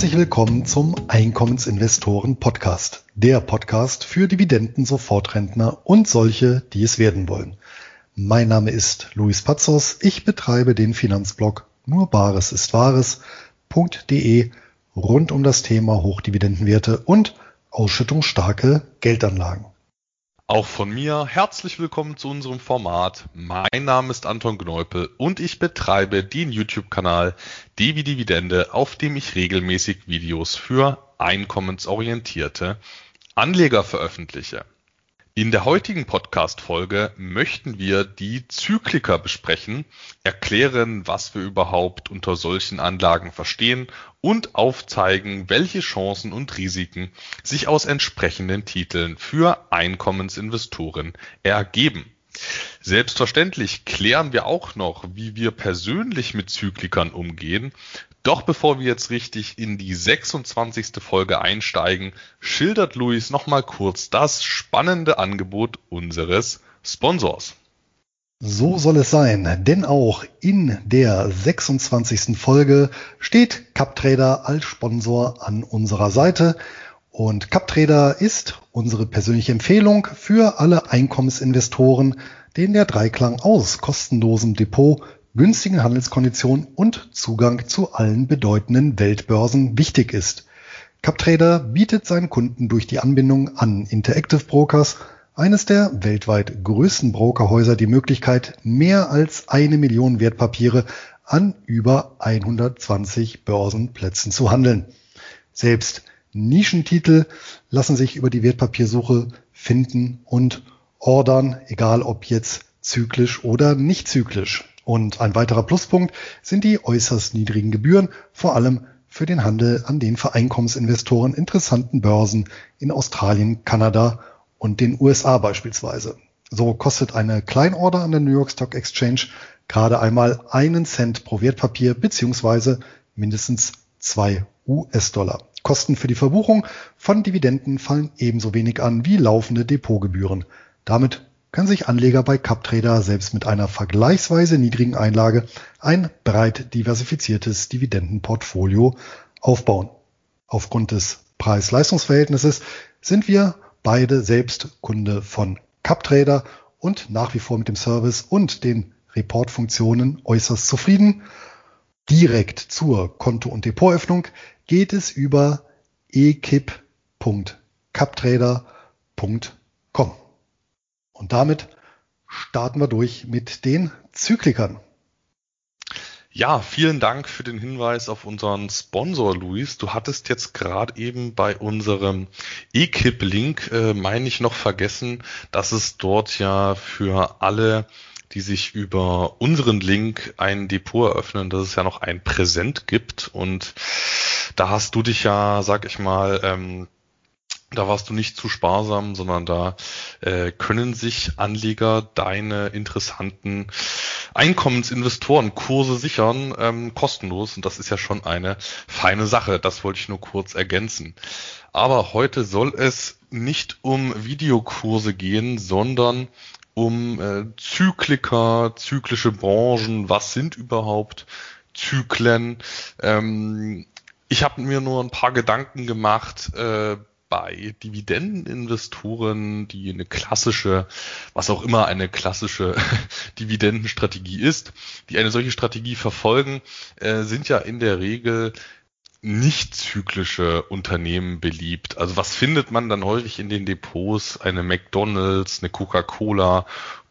Herzlich willkommen zum Einkommensinvestoren Podcast. Der Podcast für Dividenden, Sofortrentner und solche, die es werden wollen. Mein Name ist Luis Pazos. Ich betreibe den Finanzblog nur Bares ist Wahres.de rund um das Thema Hochdividendenwerte und ausschüttungsstarke Geldanlagen. Auch von mir herzlich willkommen zu unserem Format. Mein Name ist Anton Gneupel und ich betreibe den YouTube-Kanal Devi Dividende, auf dem ich regelmäßig Videos für einkommensorientierte Anleger veröffentliche. In der heutigen Podcast-Folge möchten wir die Zykliker besprechen, erklären, was wir überhaupt unter solchen Anlagen verstehen und aufzeigen, welche Chancen und Risiken sich aus entsprechenden Titeln für Einkommensinvestoren ergeben. Selbstverständlich klären wir auch noch, wie wir persönlich mit Zyklikern umgehen doch bevor wir jetzt richtig in die 26. Folge einsteigen, schildert Luis nochmal kurz das spannende Angebot unseres Sponsors. So soll es sein, denn auch in der 26. Folge steht CapTrader als Sponsor an unserer Seite und CapTrader ist unsere persönliche Empfehlung für alle Einkommensinvestoren, denen der Dreiklang aus kostenlosem Depot günstigen Handelskonditionen und Zugang zu allen bedeutenden Weltbörsen wichtig ist. CapTrader bietet seinen Kunden durch die Anbindung an Interactive Brokers, eines der weltweit größten Brokerhäuser, die Möglichkeit, mehr als eine Million Wertpapiere an über 120 Börsenplätzen zu handeln. Selbst Nischentitel lassen sich über die Wertpapiersuche finden und ordern, egal ob jetzt zyklisch oder nicht zyklisch. Und ein weiterer Pluspunkt sind die äußerst niedrigen Gebühren, vor allem für den Handel an den für Einkommensinvestoren interessanten Börsen in Australien, Kanada und den USA beispielsweise. So kostet eine Kleinorder an der New York Stock Exchange gerade einmal einen Cent pro Wertpapier beziehungsweise mindestens zwei US-Dollar. Kosten für die Verbuchung von Dividenden fallen ebenso wenig an wie laufende Depotgebühren. Damit können sich Anleger bei CapTrader selbst mit einer vergleichsweise niedrigen Einlage ein breit diversifiziertes Dividendenportfolio aufbauen. Aufgrund des Preis-Leistungs-Verhältnisses sind wir beide selbst Kunde von CapTrader und nach wie vor mit dem Service und den Reportfunktionen äußerst zufrieden. Direkt zur Konto- und Depotöffnung geht es über ekip.captrader.com. Und damit starten wir durch mit den Zyklikern. Ja, vielen Dank für den Hinweis auf unseren Sponsor, Luis. Du hattest jetzt gerade eben bei unserem eKip-Link, äh, meine ich, noch vergessen, dass es dort ja für alle, die sich über unseren Link ein Depot eröffnen, dass es ja noch ein Präsent gibt. Und da hast du dich ja, sag ich mal, ähm, da warst du nicht zu sparsam, sondern da äh, können sich Anleger deine interessanten Einkommensinvestorenkurse sichern, ähm, kostenlos. Und das ist ja schon eine feine Sache. Das wollte ich nur kurz ergänzen. Aber heute soll es nicht um Videokurse gehen, sondern um äh, Zykliker, zyklische Branchen. Was sind überhaupt Zyklen? Ähm, ich habe mir nur ein paar Gedanken gemacht, äh, bei Dividendeninvestoren, die eine klassische, was auch immer eine klassische Dividendenstrategie ist, die eine solche Strategie verfolgen, äh, sind ja in der Regel nicht zyklische Unternehmen beliebt. Also was findet man dann häufig in den Depots? Eine McDonald's, eine Coca-Cola,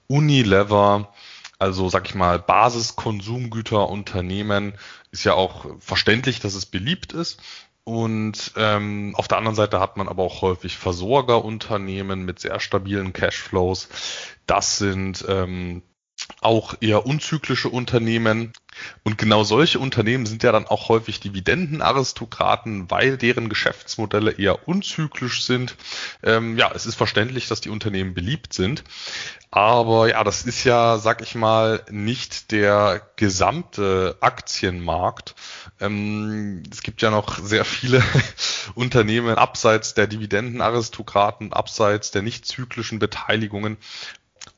Unilever, also sag ich mal Basiskonsumgüterunternehmen ist ja auch verständlich, dass es beliebt ist. Und ähm, auf der anderen Seite hat man aber auch häufig Versorgerunternehmen mit sehr stabilen Cashflows. Das sind ähm, auch eher unzyklische Unternehmen. Und genau solche Unternehmen sind ja dann auch häufig Dividendenaristokraten, weil deren Geschäftsmodelle eher unzyklisch sind. Ähm, ja, es ist verständlich, dass die Unternehmen beliebt sind. Aber ja, das ist ja, sag ich mal, nicht der gesamte Aktienmarkt. Ähm, es gibt ja noch sehr viele Unternehmen abseits der Dividendenaristokraten, abseits der nicht zyklischen Beteiligungen.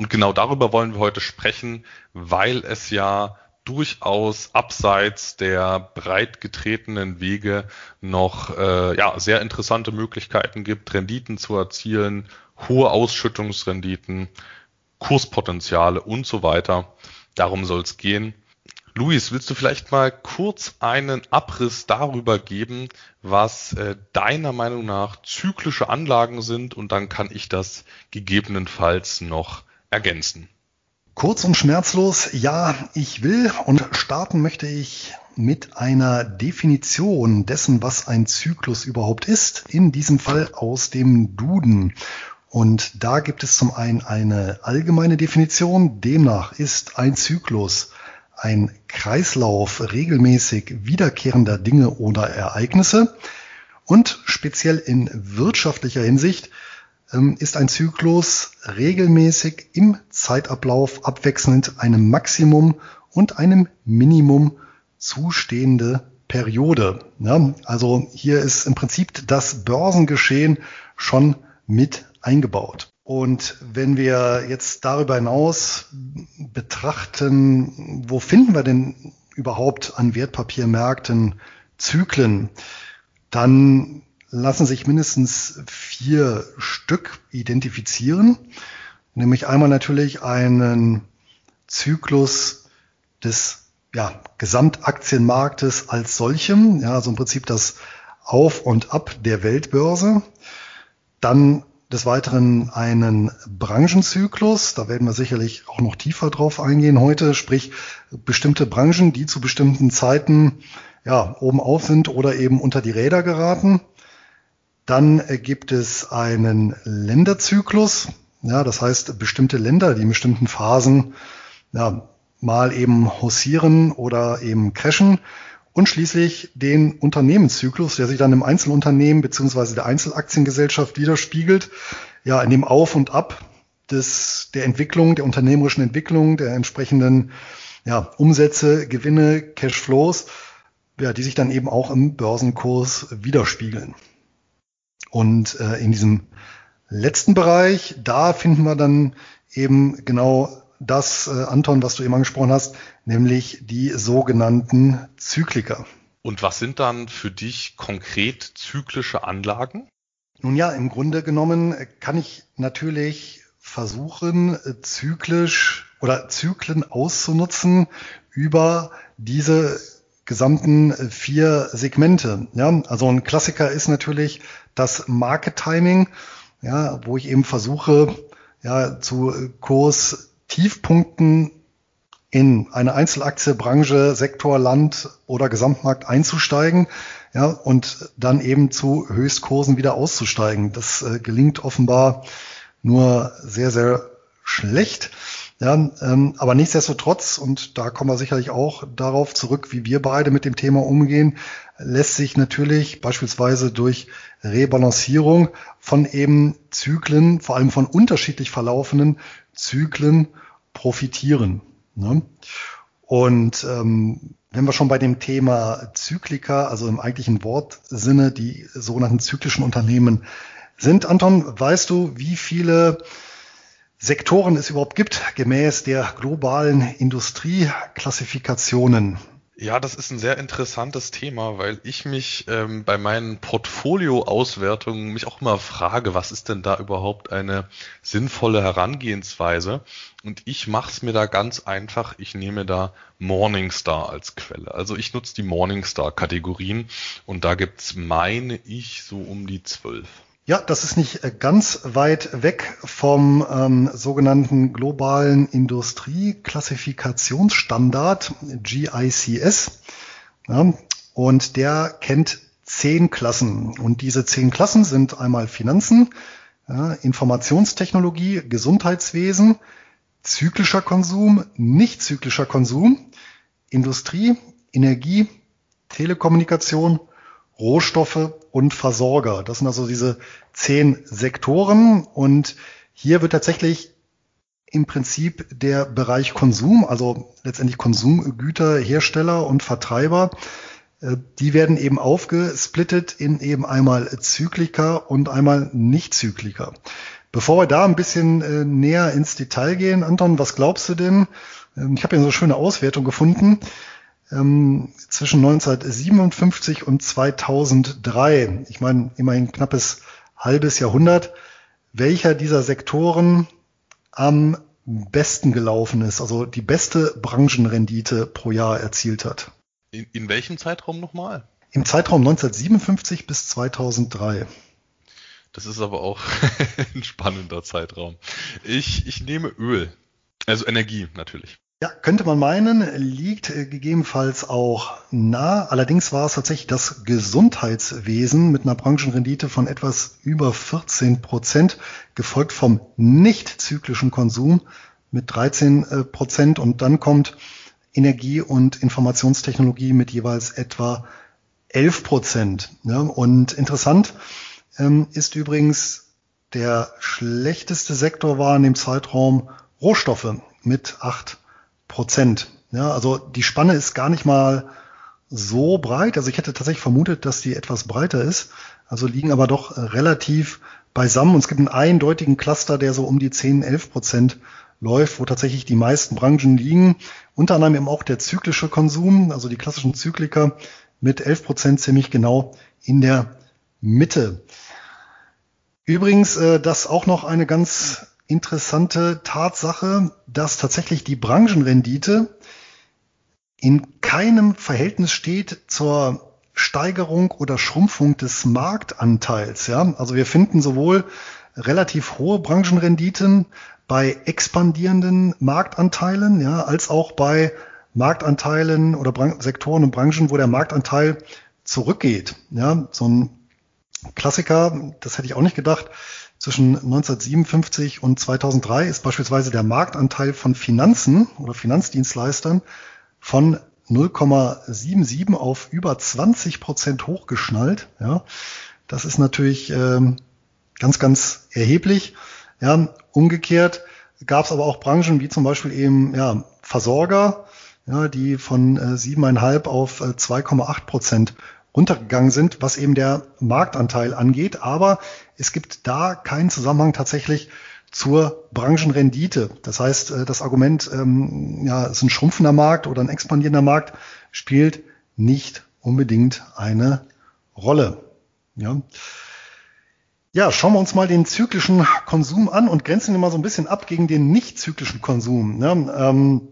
Und genau darüber wollen wir heute sprechen, weil es ja durchaus abseits der breit getretenen Wege noch äh, ja, sehr interessante Möglichkeiten gibt, Renditen zu erzielen, hohe Ausschüttungsrenditen, Kurspotenziale und so weiter. Darum soll es gehen. Luis, willst du vielleicht mal kurz einen Abriss darüber geben, was äh, deiner Meinung nach zyklische Anlagen sind und dann kann ich das gegebenenfalls noch ergänzen. Kurz und schmerzlos, ja, ich will und starten möchte ich mit einer Definition dessen, was ein Zyklus überhaupt ist, in diesem Fall aus dem Duden. Und da gibt es zum einen eine allgemeine Definition, demnach ist ein Zyklus ein Kreislauf regelmäßig wiederkehrender Dinge oder Ereignisse und speziell in wirtschaftlicher Hinsicht ist ein Zyklus regelmäßig im Zeitablauf abwechselnd einem Maximum und einem Minimum zustehende Periode. Ja, also hier ist im Prinzip das Börsengeschehen schon mit eingebaut. Und wenn wir jetzt darüber hinaus betrachten, wo finden wir denn überhaupt an Wertpapiermärkten Zyklen, dann lassen sich mindestens vier Stück identifizieren. Nämlich einmal natürlich einen Zyklus des ja, Gesamtaktienmarktes als solchem, ja, also im Prinzip das Auf und Ab der Weltbörse. Dann des Weiteren einen Branchenzyklus, da werden wir sicherlich auch noch tiefer drauf eingehen heute, sprich bestimmte Branchen, die zu bestimmten Zeiten ja, oben auf sind oder eben unter die Räder geraten. Dann gibt es einen Länderzyklus, ja, das heißt bestimmte Länder, die in bestimmten Phasen ja, mal eben haussieren oder eben crashen. Und schließlich den Unternehmenszyklus, der sich dann im Einzelunternehmen beziehungsweise der Einzelaktiengesellschaft widerspiegelt, ja, in dem Auf und Ab des, der Entwicklung, der unternehmerischen Entwicklung, der entsprechenden ja, Umsätze, Gewinne, Cashflows, ja, die sich dann eben auch im Börsenkurs widerspiegeln. Und äh, in diesem letzten Bereich, da finden wir dann eben genau das, äh, Anton, was du eben angesprochen hast, nämlich die sogenannten Zykliker. Und was sind dann für dich konkret zyklische Anlagen? Nun ja, im Grunde genommen kann ich natürlich versuchen, zyklisch oder Zyklen auszunutzen über diese gesamten vier Segmente. Ja, also ein Klassiker ist natürlich das Market Timing, ja, wo ich eben versuche, ja, zu Kurs-Tiefpunkten in eine Einzelaktie, Branche, Sektor, Land oder Gesamtmarkt einzusteigen, ja, und dann eben zu Höchstkursen wieder auszusteigen. Das äh, gelingt offenbar nur sehr, sehr schlecht. Ja, ähm, aber nichtsdestotrotz, und da kommen wir sicherlich auch darauf zurück, wie wir beide mit dem Thema umgehen, lässt sich natürlich beispielsweise durch Rebalancierung von eben Zyklen, vor allem von unterschiedlich verlaufenden Zyklen profitieren. Ne? Und ähm, wenn wir schon bei dem Thema Zyklika, also im eigentlichen Wortsinne die sogenannten zyklischen Unternehmen sind, Anton, weißt du, wie viele Sektoren es überhaupt gibt, gemäß der globalen Industrieklassifikationen. Ja, das ist ein sehr interessantes Thema, weil ich mich ähm, bei meinen Portfolio-Auswertungen mich auch immer frage, was ist denn da überhaupt eine sinnvolle Herangehensweise? Und ich mache es mir da ganz einfach. Ich nehme da Morningstar als Quelle. Also ich nutze die Morningstar-Kategorien und da gibt's, meine ich, so um die zwölf. Ja, das ist nicht äh, ganz weit weg vom ähm, sogenannten globalen Industrieklassifikationsstandard GICS. Ja, und der kennt zehn Klassen. Und diese zehn Klassen sind einmal Finanzen, ja, Informationstechnologie, Gesundheitswesen, zyklischer Konsum, nicht zyklischer Konsum, Industrie, Energie, Telekommunikation, Rohstoffe und Versorger. Das sind also diese zehn Sektoren und hier wird tatsächlich im Prinzip der Bereich Konsum, also letztendlich Konsumgüterhersteller und Vertreiber, äh, die werden eben aufgesplittet in eben einmal Zykliker und einmal Nicht-Zykliker. Bevor wir da ein bisschen äh, näher ins Detail gehen, Anton, was glaubst du denn, Ähm, ich habe hier so eine schöne Auswertung gefunden. Ähm, zwischen 1957 und 2003, ich meine immerhin knappes halbes Jahrhundert, welcher dieser Sektoren am besten gelaufen ist, also die beste Branchenrendite pro Jahr erzielt hat. In, in welchem Zeitraum nochmal? Im Zeitraum 1957 bis 2003. Das ist aber auch ein spannender Zeitraum. Ich, ich nehme Öl. Also Energie natürlich. Ja, könnte man meinen, liegt äh, gegebenenfalls auch nah. Allerdings war es tatsächlich das Gesundheitswesen mit einer Branchenrendite von etwas über 14 Prozent, gefolgt vom nicht zyklischen Konsum mit 13 äh, Prozent und dann kommt Energie- und Informationstechnologie mit jeweils etwa 11 Prozent. Und interessant ähm, ist übrigens, der schlechteste Sektor war in dem Zeitraum Rohstoffe mit 8 Prozent. Ja, also die Spanne ist gar nicht mal so breit. Also ich hätte tatsächlich vermutet, dass die etwas breiter ist. Also liegen aber doch relativ beisammen. Und es gibt einen eindeutigen Cluster, der so um die 10, 11 Prozent läuft, wo tatsächlich die meisten Branchen liegen. Unter anderem eben auch der zyklische Konsum, also die klassischen Zykliker mit 11 Prozent ziemlich genau in der Mitte. Übrigens, äh, das auch noch eine ganz interessante Tatsache, dass tatsächlich die Branchenrendite in keinem Verhältnis steht zur Steigerung oder Schrumpfung des Marktanteils. Ja? Also wir finden sowohl relativ hohe Branchenrenditen bei expandierenden Marktanteilen, ja, als auch bei Marktanteilen oder Bran Sektoren und Branchen, wo der Marktanteil zurückgeht. Ja, so ein Klassiker, das hätte ich auch nicht gedacht, zwischen 1957 und 2003 ist beispielsweise der Marktanteil von Finanzen oder Finanzdienstleistern von 0,77 auf über 20 Prozent hochgeschnallt. Ja, das ist natürlich ähm, ganz, ganz erheblich. Ja, umgekehrt gab es aber auch Branchen wie zum Beispiel eben ja, Versorger, ja, die von äh, 7,5 auf äh, 2,8 Prozent runtergegangen sind, was eben der Marktanteil angeht. Aber es gibt da keinen Zusammenhang tatsächlich zur Branchenrendite. Das heißt, äh, das Argument, ähm, ja, es ist ein schrumpfender Markt oder ein expandierender Markt, spielt nicht unbedingt eine Rolle. Ja. Ja, schauen wir uns mal den zyklischen Konsum an und grenzen ihn mal so ein bisschen ab gegen den nicht zyklischen Konsum. Ne? Ähm,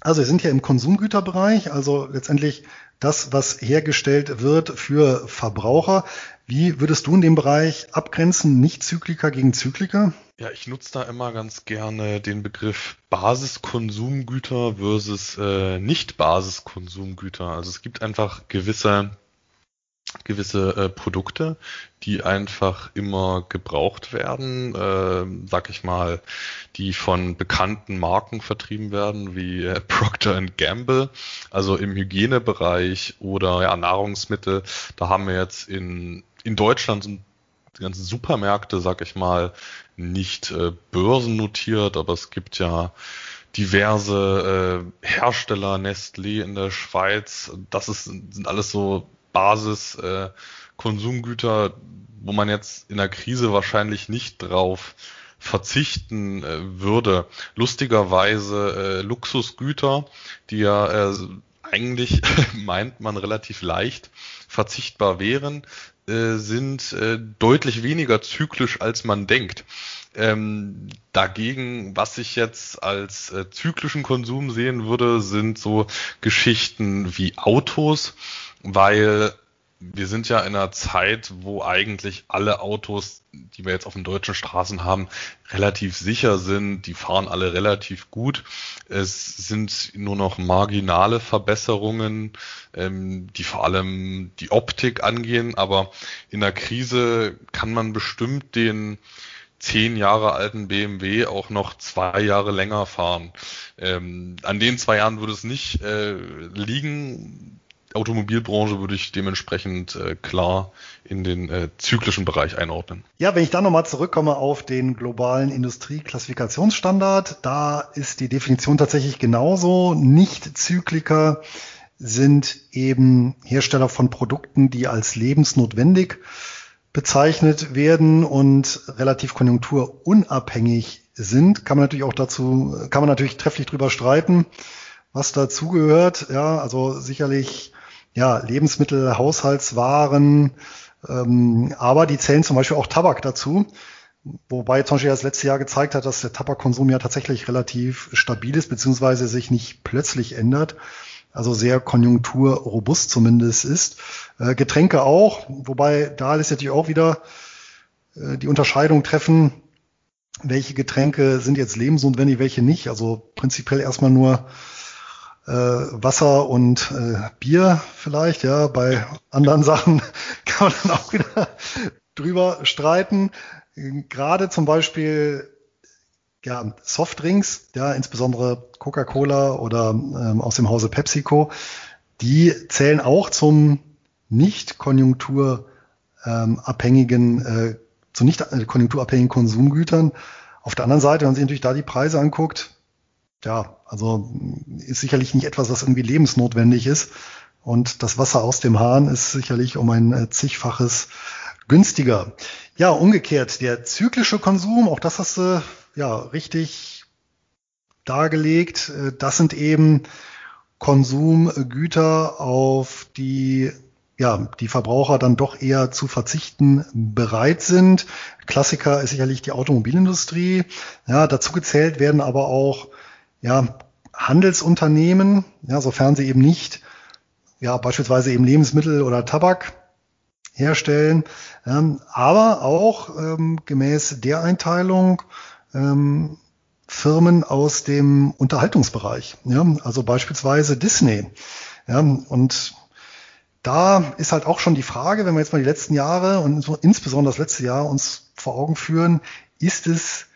also wir sind hier im Konsumgüterbereich, also letztendlich das, was hergestellt wird für Verbraucher. Wie würdest du in dem Bereich abgrenzen, nicht Zykliker gegen Zykliker? Ja, ich nutze da immer ganz gerne den Begriff Basiskonsumgüter versus äh, Nicht-Basiskonsumgüter. Also es gibt einfach gewisse gewisse äh, Produkte, die einfach immer gebraucht werden, äh, sag ich mal, die von bekannten Marken vertrieben werden, wie äh, Procter Gamble, also im Hygienebereich oder ja, Nahrungsmittel. Da haben wir jetzt in, in Deutschland sind die ganzen Supermärkte, sag ich mal, nicht äh, börsennotiert, aber es gibt ja diverse äh, Hersteller, Nestlé in der Schweiz, das ist, sind alles so Basis äh, Konsumgüter, wo man jetzt in der Krise wahrscheinlich nicht drauf verzichten äh, würde. Lustigerweise äh, Luxusgüter, die ja äh, eigentlich meint man relativ leicht verzichtbar wären, äh, sind äh, deutlich weniger zyklisch als man denkt. Ähm, dagegen, was ich jetzt als äh, zyklischen Konsum sehen würde, sind so Geschichten wie Autos, weil wir sind ja in einer Zeit, wo eigentlich alle Autos, die wir jetzt auf den deutschen Straßen haben, relativ sicher sind. Die fahren alle relativ gut. Es sind nur noch marginale Verbesserungen, ähm, die vor allem die Optik angehen. Aber in der Krise kann man bestimmt den zehn Jahre alten BMW auch noch zwei Jahre länger fahren. Ähm, an den zwei Jahren würde es nicht äh, liegen Automobilbranche würde ich dementsprechend äh, klar in den äh, zyklischen Bereich einordnen. Ja, wenn ich da nochmal zurückkomme auf den globalen Industrieklassifikationsstandard, da ist die Definition tatsächlich genauso. Nicht-Zykliker sind eben Hersteller von Produkten, die als lebensnotwendig bezeichnet werden und relativ konjunkturunabhängig sind, kann man natürlich auch dazu, kann man natürlich trefflich drüber streiten, was dazugehört. Ja, also sicherlich ja Lebensmittel, Haushaltswaren, ähm, aber die zählen zum Beispiel auch Tabak dazu. Wobei zum Beispiel das letzte Jahr gezeigt hat, dass der Tabakkonsum ja tatsächlich relativ stabil ist, beziehungsweise sich nicht plötzlich ändert. Also sehr konjunkturrobust zumindest ist. Äh, Getränke auch, wobei da lässt natürlich auch wieder äh, die Unterscheidung treffen, welche Getränke sind jetzt lebensnotwendig, welche nicht. Also prinzipiell erstmal nur äh, Wasser und äh, Bier vielleicht, ja. Bei anderen Sachen kann man dann auch wieder drüber streiten. Gerade zum Beispiel ja, Softdrinks, ja, insbesondere Coca-Cola oder ähm, aus dem Hause PepsiCo, die zählen auch zum nicht konjunkturabhängigen, äh, zu nicht konjunkturabhängigen Konsumgütern. Auf der anderen Seite, wenn man sich natürlich da die Preise anguckt, ja, also ist sicherlich nicht etwas, was irgendwie lebensnotwendig ist. Und das Wasser aus dem Hahn ist sicherlich um ein äh, zigfaches günstiger. Ja, umgekehrt, der zyklische Konsum, auch das hast du ja richtig dargelegt. Äh, das sind eben Konsumgüter, auf die ja, die Verbraucher dann doch eher zu verzichten bereit sind. Klassiker ist sicherlich die Automobilindustrie. Ja, dazu gezählt werden aber auch ja, Handelsunternehmen, ja, sofern sie eben nicht ja, beispielsweise eben Lebensmittel oder Tabak herstellen, ähm, aber auch ähm, gemäß der Einteilung ähm, Firmen aus dem Unterhaltungsbereich, ja, also beispielsweise Disney. Ja, und da ist halt auch schon die Frage, wenn wir jetzt mal die letzten Jahre und insbesondere das letzte Jahr uns vor Augen führen, ist es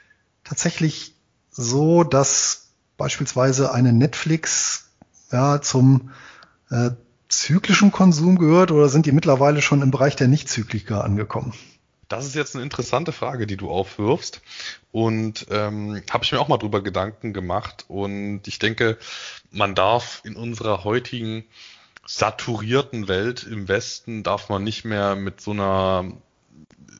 tatsächlich so, dass beispielsweise eine Netflix ja, zum äh, zyklischen Konsum gehört oder sind die mittlerweile schon im Bereich der Nicht-Zykliker angekommen? Das ist jetzt eine interessante Frage, die du aufwirfst. Und ähm, habe ich mir auch mal drüber Gedanken gemacht. Und ich denke, man darf in unserer heutigen saturierten Welt im Westen darf man nicht mehr mit so einer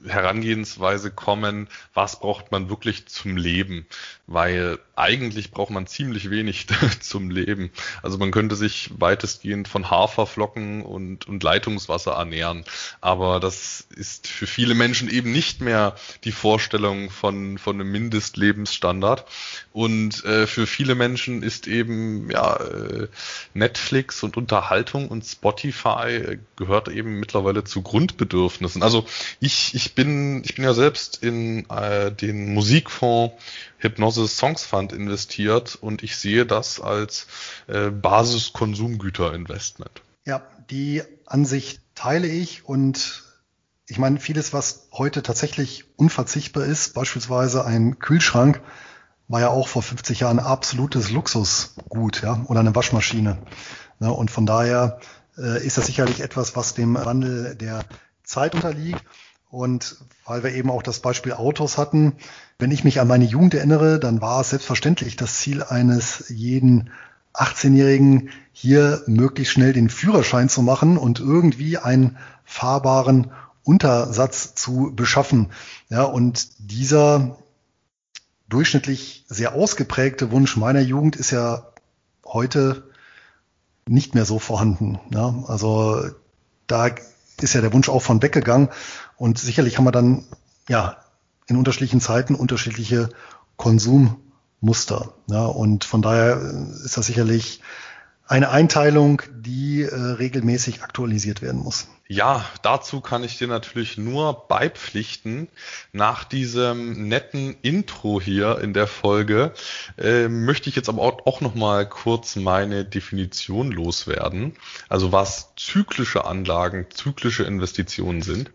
Herangehensweise kommen, was braucht man wirklich zum Leben, weil eigentlich braucht man ziemlich wenig zum Leben. Also man könnte sich weitestgehend von Haferflocken und, und Leitungswasser ernähren, aber das ist für viele Menschen eben nicht mehr die Vorstellung von, von einem Mindestlebensstandard und äh, für viele Menschen ist eben ja äh, Netflix und Unterhaltung und Spotify gehört eben mittlerweile zu Grundbedürfnissen. Also ich, ich bin, ich bin ja selbst in äh, den Musikfonds Hypnosis Songs Fund investiert und ich sehe das als äh, Basiskonsumgüterinvestment. Ja, die Ansicht teile ich und ich meine, vieles, was heute tatsächlich unverzichtbar ist, beispielsweise ein Kühlschrank, war ja auch vor 50 Jahren absolutes Luxusgut, ja, oder eine Waschmaschine. Ja, und von daher äh, ist das sicherlich etwas, was dem Wandel der Zeit unterliegt. Und weil wir eben auch das Beispiel Autos hatten, wenn ich mich an meine Jugend erinnere, dann war es selbstverständlich das Ziel eines jeden 18-Jährigen, hier möglichst schnell den Führerschein zu machen und irgendwie einen fahrbaren Untersatz zu beschaffen. Ja, und dieser durchschnittlich sehr ausgeprägte Wunsch meiner Jugend ist ja heute nicht mehr so vorhanden. Ja, also da ist ja der Wunsch auch von weggegangen. Und sicherlich haben wir dann ja in unterschiedlichen Zeiten unterschiedliche Konsummuster. Ja, und von daher ist das sicherlich eine Einteilung, die äh, regelmäßig aktualisiert werden muss. Ja, dazu kann ich dir natürlich nur beipflichten. Nach diesem netten Intro hier in der Folge äh, möchte ich jetzt aber auch, auch noch mal kurz meine Definition loswerden. Also was zyklische Anlagen, zyklische Investitionen sind.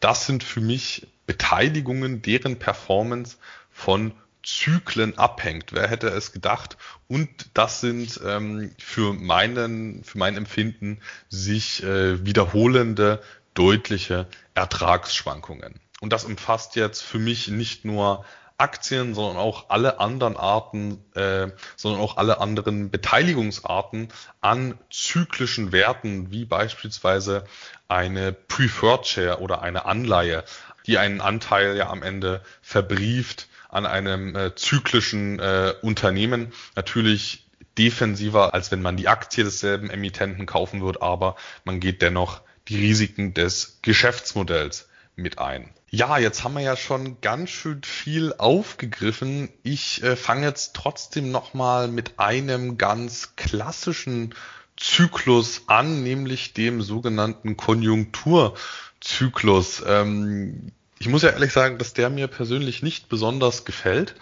Das sind für mich Beteiligungen, deren Performance von Zyklen abhängt. Wer hätte es gedacht? Und das sind ähm, für meinen, für mein Empfinden sich äh, wiederholende, deutliche Ertragsschwankungen. Und das umfasst jetzt für mich nicht nur Aktien, sondern auch alle anderen Arten, äh, sondern auch alle anderen Beteiligungsarten an zyklischen Werten, wie beispielsweise eine Preferred Share oder eine Anleihe, die einen Anteil ja am Ende verbrieft an einem äh, zyklischen äh, Unternehmen. Natürlich defensiver, als wenn man die Aktie desselben Emittenten kaufen würde, aber man geht dennoch die Risiken des Geschäftsmodells mit ein. Ja, jetzt haben wir ja schon ganz schön viel aufgegriffen. Ich äh, fange jetzt trotzdem nochmal mit einem ganz klassischen Zyklus an, nämlich dem sogenannten Konjunkturzyklus. Ähm, ich muss ja ehrlich sagen, dass der mir persönlich nicht besonders gefällt.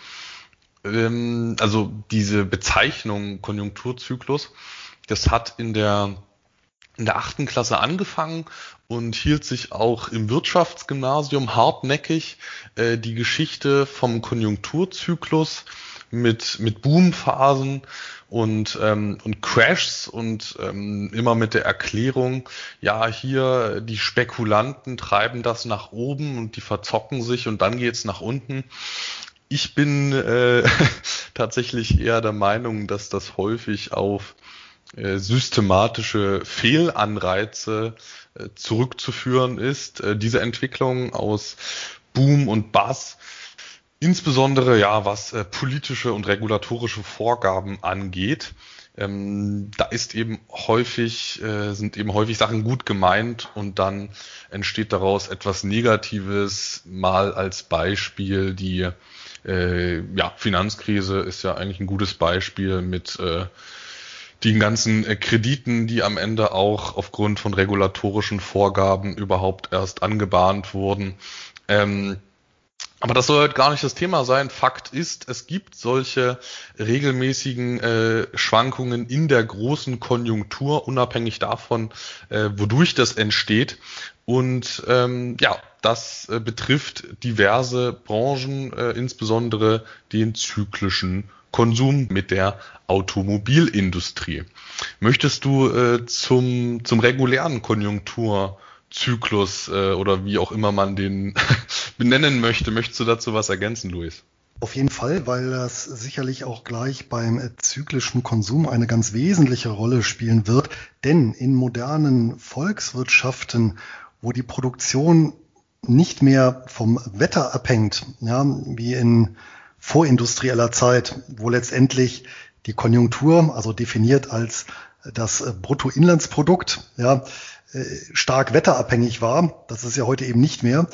Ähm, also diese Bezeichnung Konjunkturzyklus, das hat in der in der achten Klasse angefangen und hielt sich auch im Wirtschaftsgymnasium hartnäckig äh, die Geschichte vom Konjunkturzyklus mit, mit Boomphasen und, ähm, und Crashs und ähm, immer mit der Erklärung, ja, hier die Spekulanten treiben das nach oben und die verzocken sich und dann geht's nach unten. Ich bin äh, tatsächlich eher der Meinung, dass das häufig auf äh, systematische Fehlanreize äh, zurückzuführen ist. Äh, diese Entwicklung aus Boom und Bass, insbesondere ja, was äh, politische und regulatorische Vorgaben angeht. Ähm, da ist eben häufig, äh, sind eben häufig Sachen gut gemeint und dann entsteht daraus etwas Negatives, mal als Beispiel die äh, ja, Finanzkrise ist ja eigentlich ein gutes Beispiel mit äh, den ganzen äh, Krediten, die am Ende auch aufgrund von regulatorischen Vorgaben überhaupt erst angebahnt wurden. Ähm, aber das soll halt gar nicht das Thema sein. Fakt ist, es gibt solche regelmäßigen äh, Schwankungen in der großen Konjunktur, unabhängig davon, äh, wodurch das entsteht. Und ähm, ja, das äh, betrifft diverse Branchen, äh, insbesondere den zyklischen Konsum mit der Automobilindustrie. Möchtest du äh, zum, zum regulären Konjunkturzyklus äh, oder wie auch immer man den benennen möchte, möchtest du dazu was ergänzen, Luis? Auf jeden Fall, weil das sicherlich auch gleich beim zyklischen Konsum eine ganz wesentliche Rolle spielen wird. Denn in modernen Volkswirtschaften, wo die Produktion nicht mehr vom Wetter abhängt, ja, wie in vorindustrieller Zeit, wo letztendlich die Konjunktur, also definiert als das Bruttoinlandsprodukt, ja, äh, stark wetterabhängig war, das ist ja heute eben nicht mehr,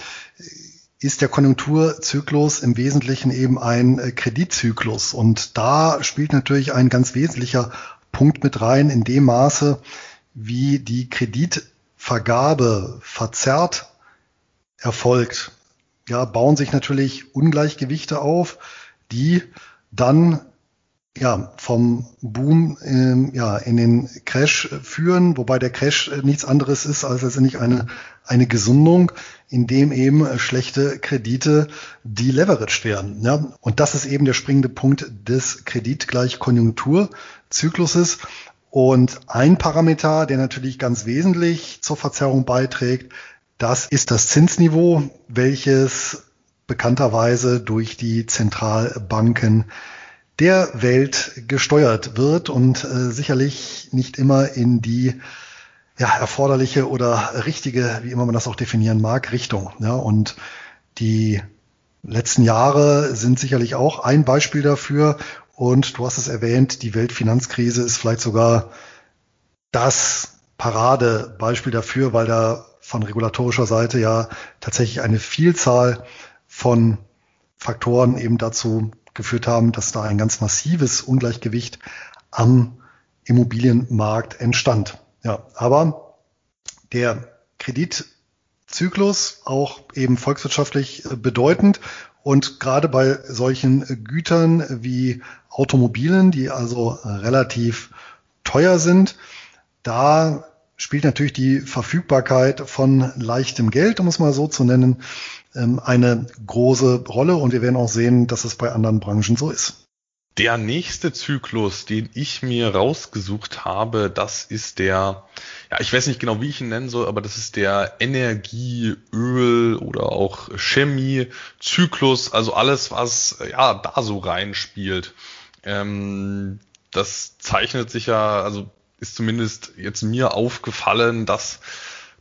ist der Konjunkturzyklus im Wesentlichen eben ein äh, Kreditzyklus. Und da spielt natürlich ein ganz wesentlicher Punkt mit rein, in dem Maße, wie die Kreditvergabe verzerrt erfolgt. Ja, bauen sich natürlich Ungleichgewichte auf, die dann ja, vom Boom ähm, ja, in den Crash führen, wobei der Crash nichts anderes ist als letztendlich eine, eine Gesundung, in dem eben schlechte Kredite deleveraged werden. Ja? Und das ist eben der springende Punkt des Kreditgleichkonjunkturzykluses. Und ein Parameter, der natürlich ganz wesentlich zur Verzerrung beiträgt, das ist das Zinsniveau, welches bekannterweise durch die Zentralbanken der Welt gesteuert wird und äh, sicherlich nicht immer in die ja, erforderliche oder richtige, wie immer man das auch definieren mag, Richtung. Ja, und die letzten Jahre sind sicherlich auch ein Beispiel dafür. Und du hast es erwähnt, die Weltfinanzkrise ist vielleicht sogar das Paradebeispiel dafür, weil da von regulatorischer Seite ja tatsächlich eine Vielzahl von Faktoren eben dazu geführt haben, dass da ein ganz massives Ungleichgewicht am Immobilienmarkt entstand. Ja, aber der Kreditzyklus auch eben volkswirtschaftlich bedeutend und gerade bei solchen Gütern wie Automobilen, die also relativ teuer sind, da spielt natürlich die Verfügbarkeit von leichtem Geld, um es mal so zu nennen, ähm, eine große Rolle und wir werden auch sehen, dass es bei anderen Branchen so ist. Der nächste Zyklus, den ich mir rausgesucht habe, das ist der, ja, ich weiß nicht genau, wie ich ihn nennen soll, aber das ist der Energie, Öl oder auch Chemie-Zyklus, also alles, was ja da so reinspielt. Ähm, das zeichnet sich ja, also ist zumindest jetzt mir aufgefallen, dass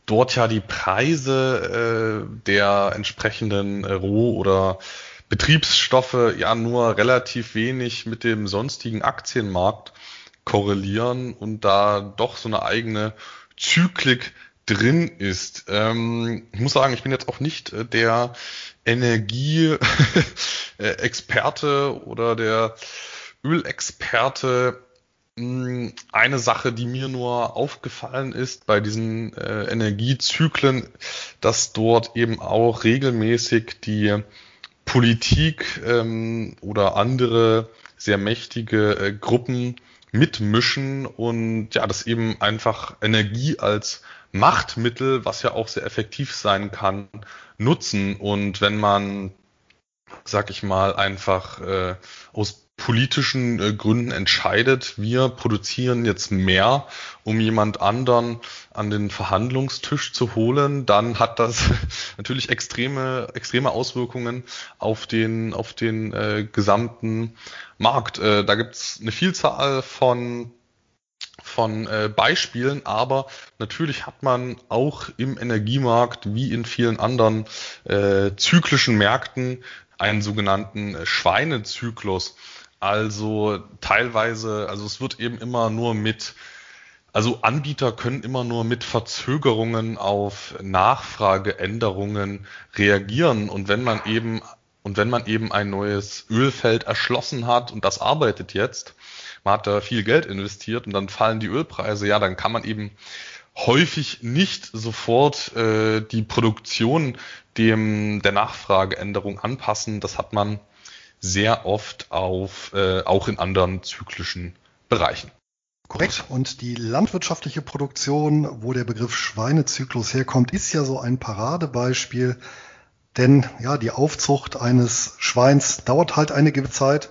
dort ja die Preise äh, der entsprechenden äh, Roh- oder Betriebsstoffe ja nur relativ wenig mit dem sonstigen Aktienmarkt korrelieren und da doch so eine eigene Zyklik drin ist. Ähm, ich muss sagen, ich bin jetzt auch nicht äh, der Energie-Experte oder der Ölexperte. Hm, eine Sache, die mir nur aufgefallen ist bei diesen äh, Energiezyklen, dass dort eben auch regelmäßig die Politik ähm, oder andere sehr mächtige äh, Gruppen mitmischen und ja, das eben einfach Energie als Machtmittel, was ja auch sehr effektiv sein kann, nutzen. Und wenn man, sag ich mal, einfach äh, aus politischen äh, Gründen entscheidet, wir produzieren jetzt mehr, um jemand anderen an den Verhandlungstisch zu holen, dann hat das natürlich extreme, extreme Auswirkungen auf den, auf den äh, gesamten Markt. Äh, da gibt's eine Vielzahl von von äh, Beispielen, aber natürlich hat man auch im Energiemarkt wie in vielen anderen äh, zyklischen Märkten einen sogenannten äh, Schweinezyklus. Also teilweise, also es wird eben immer nur mit, also Anbieter können immer nur mit Verzögerungen auf Nachfrageänderungen reagieren. Und wenn man eben, und wenn man eben ein neues Ölfeld erschlossen hat und das arbeitet jetzt, man hat da viel Geld investiert und dann fallen die Ölpreise, ja, dann kann man eben häufig nicht sofort äh, die Produktion dem der Nachfrageänderung anpassen. Das hat man sehr oft auf, äh, auch in anderen zyklischen Bereichen. Korrekt. Und die landwirtschaftliche Produktion, wo der Begriff Schweinezyklus herkommt, ist ja so ein Paradebeispiel. Denn ja, die Aufzucht eines Schweins dauert halt eine gewisse Zeit.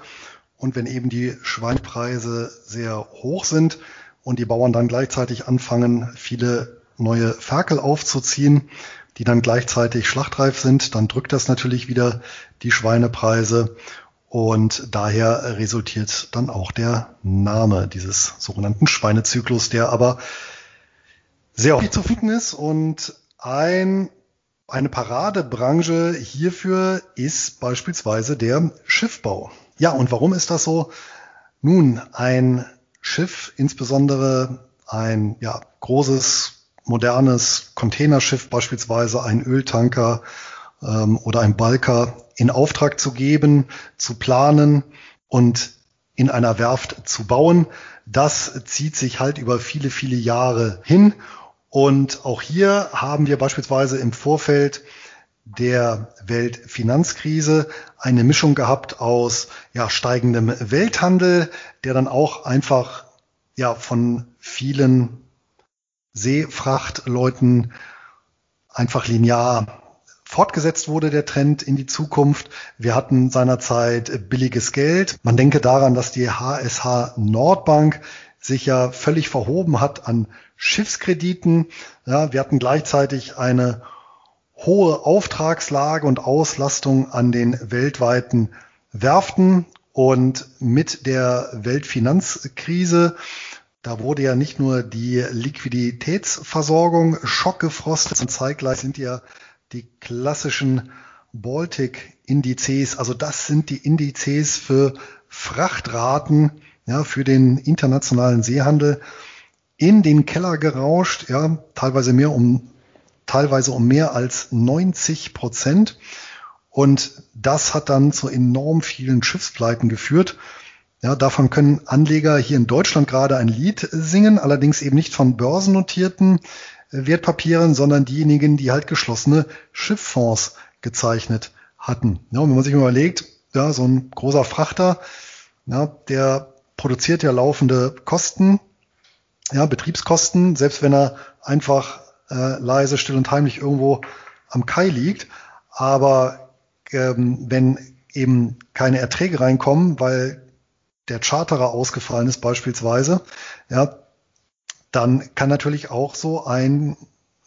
Und wenn eben die Schweinpreise sehr hoch sind und die Bauern dann gleichzeitig anfangen, viele neue Ferkel aufzuziehen, die dann gleichzeitig schlachtreif sind, dann drückt das natürlich wieder die Schweinepreise und daher resultiert dann auch der Name dieses sogenannten Schweinezyklus, der aber sehr oft zu finden ist. Und ein, eine Paradebranche hierfür ist beispielsweise der Schiffbau. Ja, und warum ist das so? Nun, ein Schiff, insbesondere ein ja, großes, modernes Containerschiff, beispielsweise ein Öltanker ähm, oder ein Balker, in Auftrag zu geben, zu planen und in einer Werft zu bauen. Das zieht sich halt über viele, viele Jahre hin. Und auch hier haben wir beispielsweise im Vorfeld der Weltfinanzkrise eine Mischung gehabt aus ja, steigendem Welthandel, der dann auch einfach ja, von vielen Seefrachtleuten einfach linear fortgesetzt wurde der Trend in die Zukunft. Wir hatten seinerzeit billiges Geld. Man denke daran, dass die HSH Nordbank sich ja völlig verhoben hat an Schiffskrediten. Ja, wir hatten gleichzeitig eine hohe Auftragslage und Auslastung an den weltweiten Werften und mit der Weltfinanzkrise da wurde ja nicht nur die Liquiditätsversorgung schockgefrostet, sondern zeitgleich sind ja die klassischen Baltic-Indizes, also das sind die Indizes für Frachtraten, ja, für den internationalen Seehandel in den Keller gerauscht, ja, teilweise mehr um, teilweise um mehr als 90 Prozent. Und das hat dann zu enorm vielen Schiffspleiten geführt. Ja, davon können Anleger hier in Deutschland gerade ein Lied singen, allerdings eben nicht von börsennotierten Wertpapieren, sondern diejenigen, die halt geschlossene Schifffonds gezeichnet hatten. Ja, und wenn man sich überlegt, ja, so ein großer Frachter, ja, der produziert ja laufende Kosten, ja, Betriebskosten, selbst wenn er einfach äh, leise, still und heimlich irgendwo am Kai liegt. Aber ähm, wenn eben keine Erträge reinkommen, weil der Charterer ausgefallen ist beispielsweise, ja, dann kann natürlich auch so ein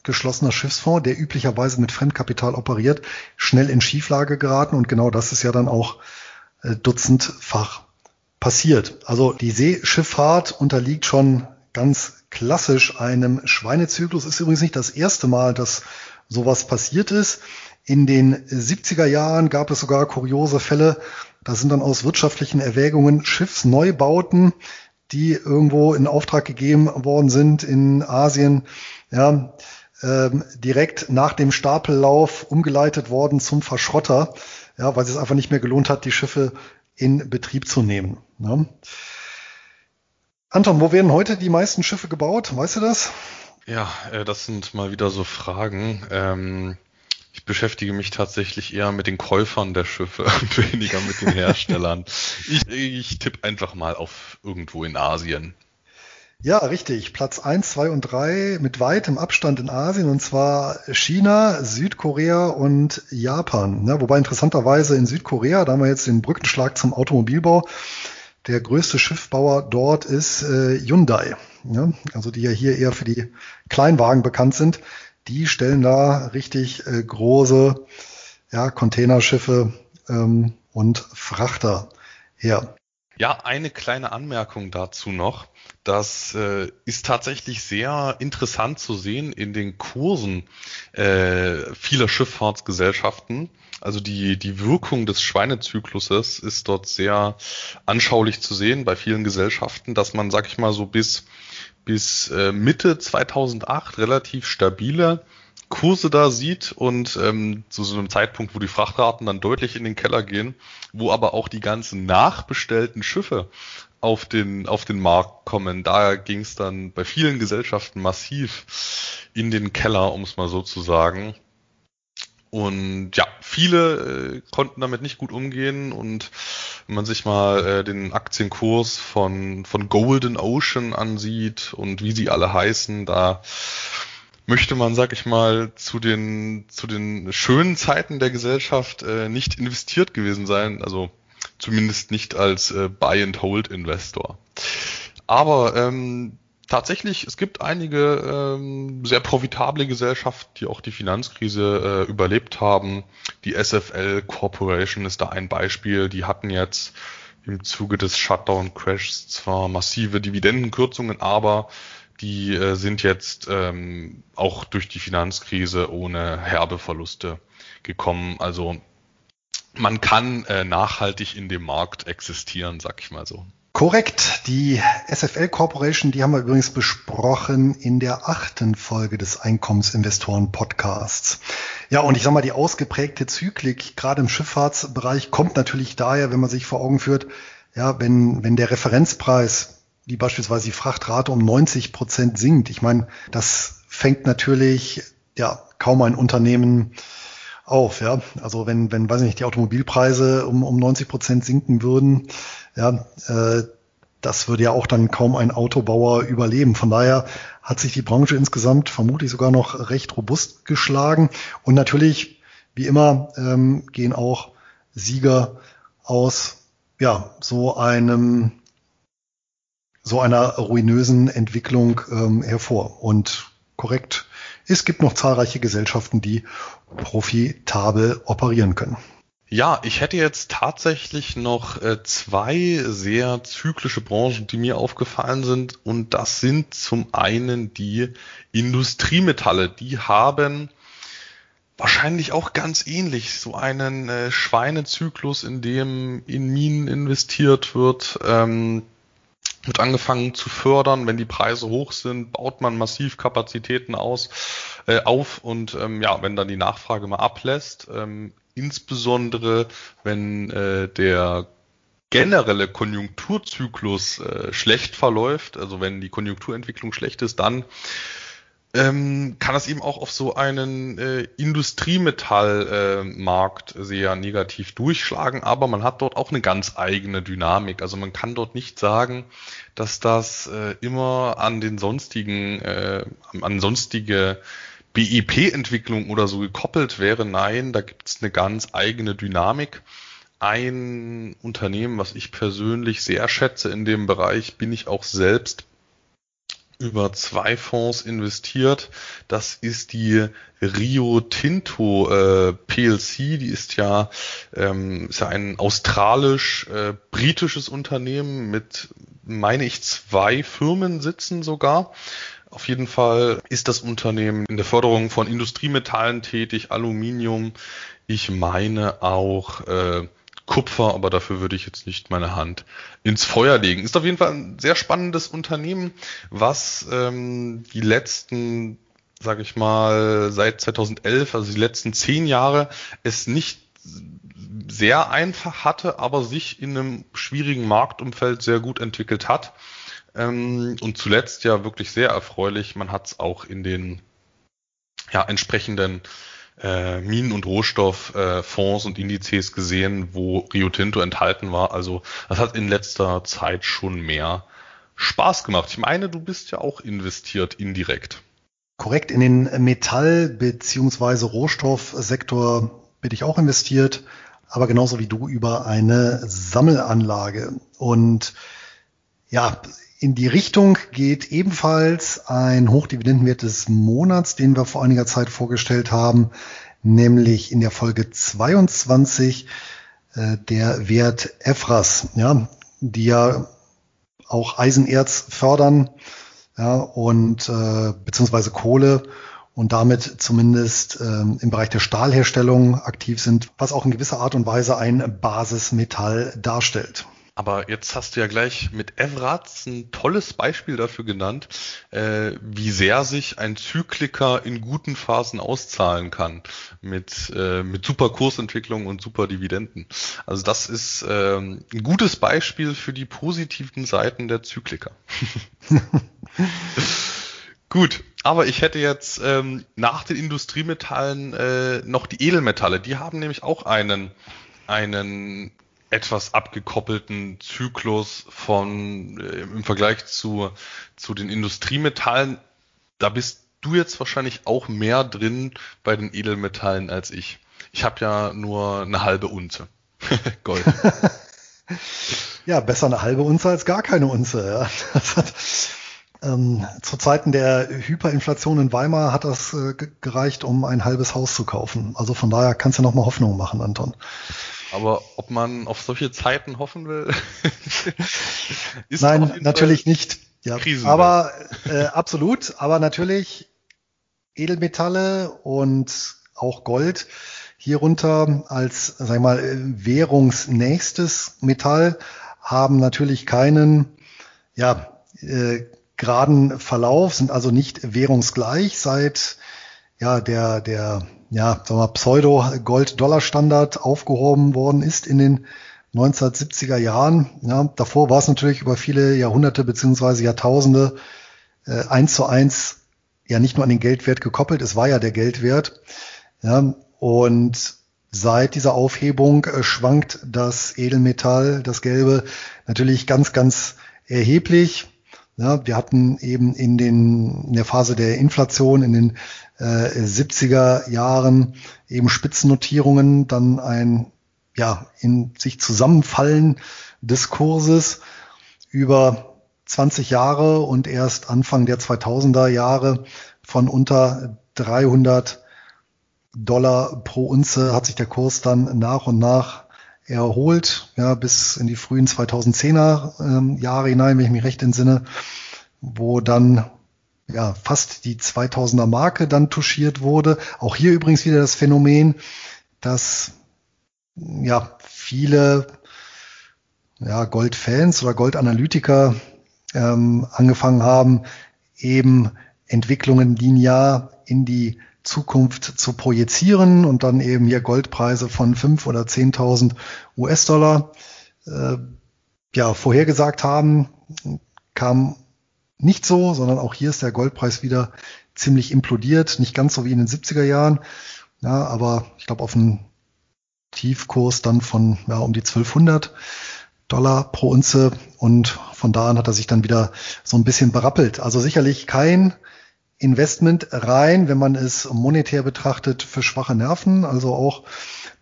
geschlossener Schiffsfonds, der üblicherweise mit Fremdkapital operiert, schnell in Schieflage geraten und genau das ist ja dann auch äh, dutzendfach passiert. Also die Seeschifffahrt unterliegt schon ganz klassisch einem Schweinezyklus. Ist übrigens nicht das erste Mal, dass sowas passiert ist. In den 70er Jahren gab es sogar kuriose Fälle. Da sind dann aus wirtschaftlichen Erwägungen Schiffsneubauten, die irgendwo in Auftrag gegeben worden sind in Asien, ja, ähm, direkt nach dem Stapellauf umgeleitet worden zum Verschrotter, ja, weil es einfach nicht mehr gelohnt hat, die Schiffe in Betrieb zu nehmen. Ne? Anton, wo werden heute die meisten Schiffe gebaut? Weißt du das? Ja, äh, das sind mal wieder so Fragen. Ähm, ich beschäftige mich tatsächlich eher mit den Käufern der Schiffe und weniger mit den Herstellern. ich ich tippe einfach mal auf irgendwo in Asien. Ja, richtig. Platz eins, zwei und drei mit weitem Abstand in Asien und zwar China, Südkorea und Japan. Ja, wobei interessanterweise in Südkorea, da haben wir jetzt den Brückenschlag zum Automobilbau, der größte Schiffbauer dort ist äh, Hyundai. Ja, also die ja hier eher für die Kleinwagen bekannt sind. Die stellen da richtig äh, große ja, Containerschiffe ähm, und Frachter her. Ja, eine kleine Anmerkung dazu noch. Das äh, ist tatsächlich sehr interessant zu sehen in den Kursen äh, vieler Schifffahrtsgesellschaften. Also die, die Wirkung des Schweinezykluses ist dort sehr anschaulich zu sehen bei vielen Gesellschaften, dass man, sag ich mal, so bis, bis äh, Mitte 2008 relativ stabile Kurse da sieht und ähm, zu so einem Zeitpunkt, wo die Frachtraten dann deutlich in den Keller gehen, wo aber auch die ganzen nachbestellten Schiffe auf den, auf den Markt kommen. Da ging es dann bei vielen Gesellschaften massiv in den Keller, um es mal so zu sagen. Und ja, viele äh, konnten damit nicht gut umgehen und wenn man sich mal äh, den Aktienkurs von, von Golden Ocean ansieht und wie sie alle heißen, da möchte man, sag ich mal, zu den, zu den schönen Zeiten der Gesellschaft äh, nicht investiert gewesen sein. Also zumindest nicht als äh, Buy-and-Hold-Investor. Aber ähm, tatsächlich, es gibt einige ähm, sehr profitable Gesellschaften, die auch die Finanzkrise äh, überlebt haben. Die SFL Corporation ist da ein Beispiel. Die hatten jetzt im Zuge des Shutdown-Crashs zwar massive Dividendenkürzungen, aber die äh, sind jetzt ähm, auch durch die Finanzkrise ohne herbe Verluste gekommen. Also man kann äh, nachhaltig in dem Markt existieren, sag ich mal so. Korrekt. Die SFL Corporation, die haben wir übrigens besprochen in der achten Folge des Einkommensinvestoren Podcasts. Ja, und ich sag mal, die ausgeprägte Zyklik, gerade im Schifffahrtsbereich, kommt natürlich daher, wenn man sich vor Augen führt, ja, wenn, wenn der Referenzpreis wie beispielsweise die Frachtrate um 90 Prozent sinkt. Ich meine, das fängt natürlich ja kaum ein Unternehmen auf. Ja, also wenn, wenn, weiß ich nicht, die Automobilpreise um, um 90 Prozent sinken würden, ja, äh, das würde ja auch dann kaum ein Autobauer überleben. Von daher hat sich die Branche insgesamt vermutlich sogar noch recht robust geschlagen. Und natürlich, wie immer, ähm, gehen auch Sieger aus ja, so einem so einer ruinösen Entwicklung ähm, hervor. Und korrekt, es gibt noch zahlreiche Gesellschaften, die profitabel operieren können. Ja, ich hätte jetzt tatsächlich noch äh, zwei sehr zyklische Branchen, die mir aufgefallen sind. Und das sind zum einen die Industriemetalle. Die haben wahrscheinlich auch ganz ähnlich so einen äh, Schweinezyklus, in dem in Minen investiert wird. Ähm, wird angefangen zu fördern. Wenn die Preise hoch sind, baut man massiv Kapazitäten aus, äh, auf und ähm, ja, wenn dann die Nachfrage mal ablässt, ähm, insbesondere wenn äh, der generelle Konjunkturzyklus äh, schlecht verläuft, also wenn die Konjunkturentwicklung schlecht ist, dann ähm, kann das eben auch auf so einen äh, Industriemetallmarkt äh, sehr negativ durchschlagen, aber man hat dort auch eine ganz eigene Dynamik. Also man kann dort nicht sagen, dass das äh, immer an den sonstigen, äh, an sonstige BIP-Entwicklung oder so gekoppelt wäre. Nein, da gibt es eine ganz eigene Dynamik. Ein Unternehmen, was ich persönlich sehr schätze in dem Bereich, bin ich auch selbst über zwei Fonds investiert. Das ist die Rio Tinto äh, PLC. Die ist ja, ähm, ist ja ein australisch-britisches äh, Unternehmen mit, meine ich, zwei Firmensitzen sogar. Auf jeden Fall ist das Unternehmen in der Förderung von Industriemetallen tätig, Aluminium, ich meine auch äh, Kupfer, aber dafür würde ich jetzt nicht meine Hand ins Feuer legen. Ist auf jeden Fall ein sehr spannendes Unternehmen, was ähm, die letzten, sage ich mal, seit 2011, also die letzten zehn Jahre, es nicht sehr einfach hatte, aber sich in einem schwierigen Marktumfeld sehr gut entwickelt hat. Ähm, und zuletzt ja wirklich sehr erfreulich, man hat es auch in den ja, entsprechenden äh, Minen- und Rohstofffonds äh, und Indizes gesehen, wo Rio Tinto enthalten war. Also das hat in letzter Zeit schon mehr Spaß gemacht. Ich meine, du bist ja auch investiert indirekt. Korrekt, in den Metall- beziehungsweise Rohstoffsektor bin ich auch investiert, aber genauso wie du über eine Sammelanlage. Und ja, in die Richtung geht ebenfalls ein Hochdividendenwert des Monats, den wir vor einiger Zeit vorgestellt haben, nämlich in der Folge 22 äh, der Wert EFRAS, ja, die ja auch Eisenerz fördern ja, und äh, beziehungsweise Kohle und damit zumindest ähm, im Bereich der Stahlherstellung aktiv sind, was auch in gewisser Art und Weise ein Basismetall darstellt. Aber jetzt hast du ja gleich mit Evratz ein tolles Beispiel dafür genannt, äh, wie sehr sich ein Zykliker in guten Phasen auszahlen kann mit, äh, mit super Kursentwicklung und super Dividenden. Also das ist äh, ein gutes Beispiel für die positiven Seiten der Zykliker. Gut, aber ich hätte jetzt ähm, nach den Industriemetallen äh, noch die Edelmetalle. Die haben nämlich auch einen einen etwas abgekoppelten Zyklus von äh, im Vergleich zu, zu den Industriemetallen. Da bist du jetzt wahrscheinlich auch mehr drin bei den Edelmetallen als ich. Ich habe ja nur eine halbe Unze Gold. ja, besser eine halbe Unze als gar keine Unze. Ja. Ähm, zu Zeiten der Hyperinflation in Weimar hat das äh, gereicht, um ein halbes Haus zu kaufen. Also von daher kannst du noch mal Hoffnung machen, Anton. Aber ob man auf solche Zeiten hoffen will, ist Nein, natürlich Fall nicht. Ja, aber äh, absolut, aber natürlich Edelmetalle und auch Gold hierunter als, sag ich mal, währungsnächstes Metall haben natürlich keinen, ja, äh, geraden Verlauf, sind also nicht währungsgleich seit ja der der ja, Pseudo-Gold-Dollar-Standard aufgehoben worden ist in den 1970er Jahren. Ja, davor war es natürlich über viele Jahrhunderte beziehungsweise Jahrtausende äh, eins zu eins ja nicht nur an den Geldwert gekoppelt, es war ja der Geldwert. Ja, und seit dieser Aufhebung äh, schwankt das Edelmetall, das Gelbe, natürlich ganz, ganz erheblich. Ja, wir hatten eben in, den, in der Phase der Inflation in den äh, 70er Jahren eben Spitzennotierungen, dann ein ja in sich zusammenfallen des Kurses über 20 Jahre und erst Anfang der 2000er Jahre von unter 300 Dollar pro Unze hat sich der Kurs dann nach und nach erholt, ja, bis in die frühen 2010er ähm, Jahre hinein, wenn ich mich recht entsinne, wo dann ja, fast die 2000er Marke dann touchiert wurde. Auch hier übrigens wieder das Phänomen, dass ja viele ja, Goldfans oder Goldanalytiker ähm, angefangen haben, eben Entwicklungen linear in die Zukunft zu projizieren und dann eben hier Goldpreise von fünf oder zehntausend US-Dollar äh, ja vorhergesagt haben, kam nicht so, sondern auch hier ist der Goldpreis wieder ziemlich implodiert, nicht ganz so wie in den 70er Jahren, ja, aber ich glaube auf einen Tiefkurs dann von ja, um die 1200 Dollar pro Unze. Und von da an hat er sich dann wieder so ein bisschen berappelt. Also sicherlich kein Investment rein, wenn man es monetär betrachtet, für schwache Nerven, also auch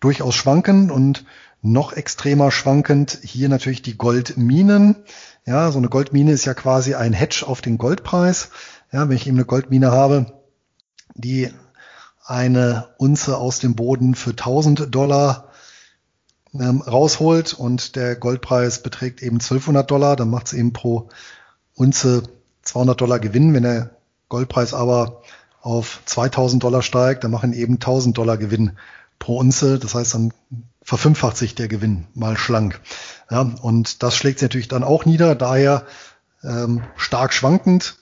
durchaus schwankend und noch extremer schwankend hier natürlich die Goldminen. Ja, so eine Goldmine ist ja quasi ein Hedge auf den Goldpreis. Ja, wenn ich eben eine Goldmine habe, die eine Unze aus dem Boden für 1000 Dollar ähm, rausholt und der Goldpreis beträgt eben 1200 Dollar, dann macht es eben pro Unze 200 Dollar Gewinn, wenn er Goldpreis aber auf 2000 Dollar steigt, dann machen eben 1000 Dollar Gewinn pro Unze. Das heißt, dann verfünffacht sich der Gewinn mal schlank. Ja, und das schlägt sich natürlich dann auch nieder. Daher ähm, stark schwankend,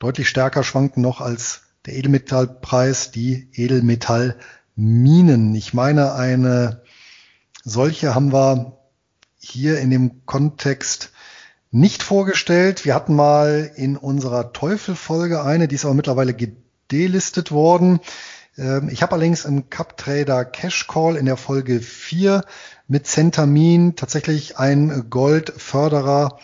deutlich stärker schwanken noch als der Edelmetallpreis, die Edelmetallminen. Ich meine, eine solche haben wir hier in dem Kontext nicht vorgestellt. Wir hatten mal in unserer Teufel-Folge eine, die ist aber mittlerweile gedelistet worden. Ähm, ich habe allerdings im Cup Trader Cash Call in der Folge 4 mit Centamin tatsächlich ein Goldförderer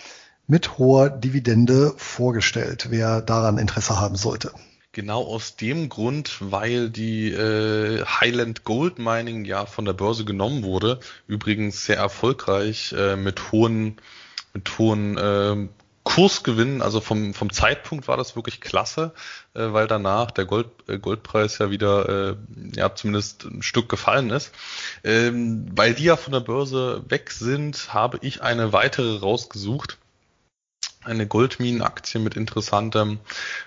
mit hoher Dividende vorgestellt, wer daran Interesse haben sollte. Genau aus dem Grund, weil die äh, Highland Gold Mining ja von der Börse genommen wurde, übrigens sehr erfolgreich äh, mit hohen mit hohen äh, Kursgewinnen, also vom, vom Zeitpunkt war das wirklich klasse, äh, weil danach der Gold, äh, Goldpreis ja wieder, äh, ja, zumindest ein Stück gefallen ist. Ähm, weil die ja von der Börse weg sind, habe ich eine weitere rausgesucht. Eine Goldminenaktie mit interessantem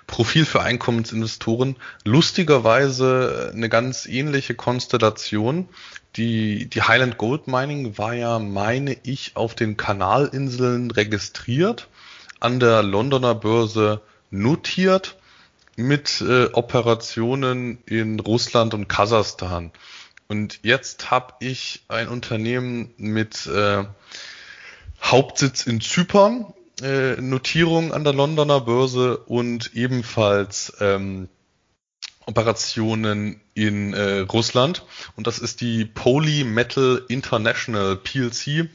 Profil für Einkommensinvestoren. Lustigerweise eine ganz ähnliche Konstellation. Die, die Highland Gold Mining war ja, meine ich, auf den Kanalinseln registriert an der Londoner Börse notiert mit äh, Operationen in Russland und Kasachstan. Und jetzt habe ich ein Unternehmen mit äh, Hauptsitz in Zypern, äh, Notierung an der Londoner Börse und ebenfalls ähm, Operationen in äh, Russland. Und das ist die Polymetal International PLC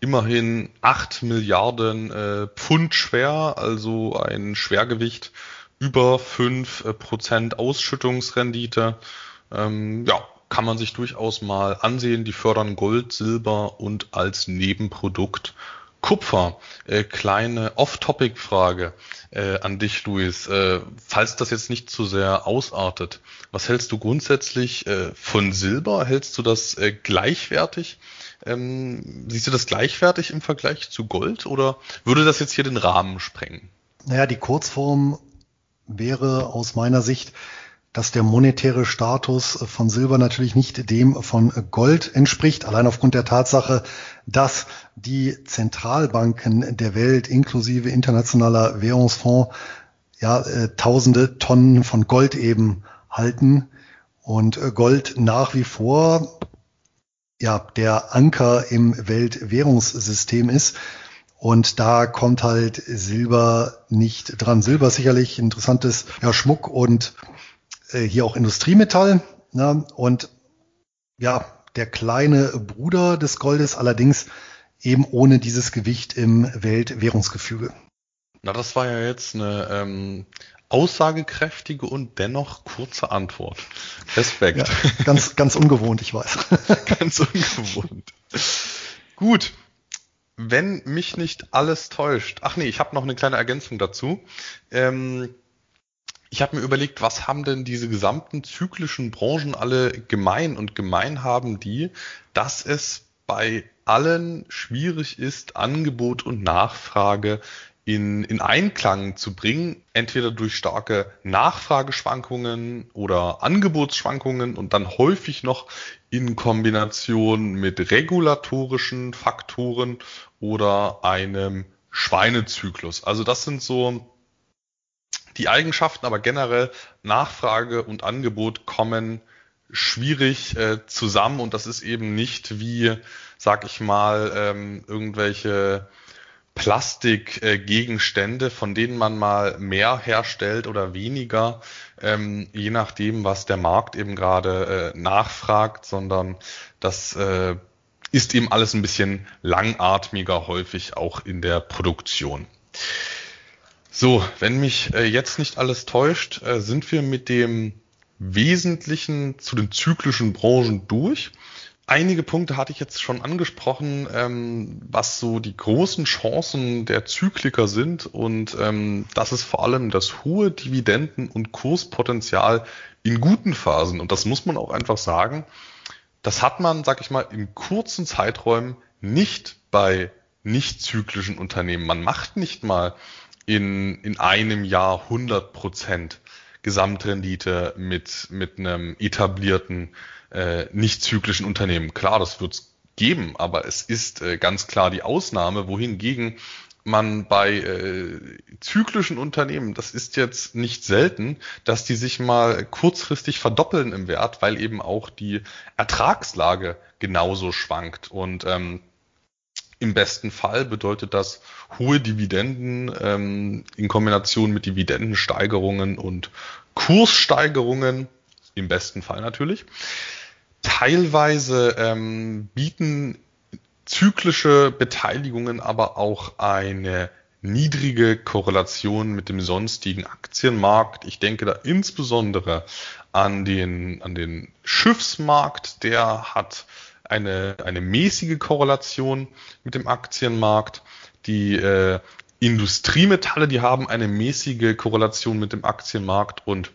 immerhin 8 Milliarden äh, Pfund schwer, also ein Schwergewicht über 5 äh, Prozent Ausschüttungsrendite. Ähm, ja, kann man sich durchaus mal ansehen. Die fördern Gold, Silber und als Nebenprodukt Kupfer. Äh, kleine Off-Topic-Frage äh, an dich, Luis. Äh, falls das jetzt nicht zu sehr ausartet, was hältst du grundsätzlich äh, von Silber? Hältst du das äh, gleichwertig? Ähm, siehst du das gleichwertig im Vergleich zu Gold oder würde das jetzt hier den Rahmen sprengen? Naja, die Kurzform wäre aus meiner Sicht, dass der monetäre Status von Silber natürlich nicht dem von Gold entspricht, allein aufgrund der Tatsache, dass die Zentralbanken der Welt inklusive internationaler Währungsfonds ja äh, tausende Tonnen von Gold eben halten und äh, Gold nach wie vor ja, der Anker im Weltwährungssystem ist. Und da kommt halt Silber nicht dran. Silber ist sicherlich interessantes ja, Schmuck und äh, hier auch Industriemetall. Ne? Und ja, der kleine Bruder des Goldes allerdings eben ohne dieses Gewicht im Weltwährungsgefüge. Na, das war ja jetzt eine ähm, aussagekräftige und dennoch kurze Antwort. Respekt. Ja, ganz, ganz ungewohnt, ich weiß. ganz ungewohnt. Gut. Wenn mich nicht alles täuscht. Ach nee, ich habe noch eine kleine Ergänzung dazu. Ähm, ich habe mir überlegt, was haben denn diese gesamten zyklischen Branchen alle gemein? Und gemein haben die, dass es bei allen schwierig ist, Angebot und Nachfrage in, in Einklang zu bringen, entweder durch starke Nachfrageschwankungen oder Angebotsschwankungen und dann häufig noch in Kombination mit regulatorischen Faktoren oder einem Schweinezyklus. Also das sind so die Eigenschaften, aber generell Nachfrage und Angebot kommen schwierig äh, zusammen und das ist eben nicht wie, sag ich mal, ähm, irgendwelche Plastikgegenstände, von denen man mal mehr herstellt oder weniger, ähm, je nachdem, was der Markt eben gerade äh, nachfragt, sondern das äh, ist eben alles ein bisschen langatmiger häufig auch in der Produktion. So, wenn mich äh, jetzt nicht alles täuscht, äh, sind wir mit dem Wesentlichen zu den zyklischen Branchen durch. Einige Punkte hatte ich jetzt schon angesprochen, ähm, was so die großen Chancen der Zykliker sind und ähm, das ist vor allem das hohe Dividenden- und Kurspotenzial in guten Phasen und das muss man auch einfach sagen. Das hat man, sag ich mal, in kurzen Zeiträumen nicht bei nicht zyklischen Unternehmen. Man macht nicht mal in, in einem Jahr 100 Prozent Gesamtrendite mit, mit einem etablierten, äh, nicht zyklischen Unternehmen. Klar, das wird es geben, aber es ist äh, ganz klar die Ausnahme, wohingegen man bei äh, zyklischen Unternehmen, das ist jetzt nicht selten, dass die sich mal kurzfristig verdoppeln im Wert, weil eben auch die Ertragslage genauso schwankt. Und ähm, im besten Fall bedeutet das hohe Dividenden ähm, in Kombination mit Dividendensteigerungen und Kurssteigerungen, im besten Fall natürlich. Teilweise ähm, bieten zyklische Beteiligungen aber auch eine niedrige Korrelation mit dem sonstigen Aktienmarkt. Ich denke da insbesondere an den, an den Schiffsmarkt, der hat eine, eine mäßige Korrelation mit dem Aktienmarkt. Die äh, Industriemetalle, die haben eine mäßige Korrelation mit dem Aktienmarkt und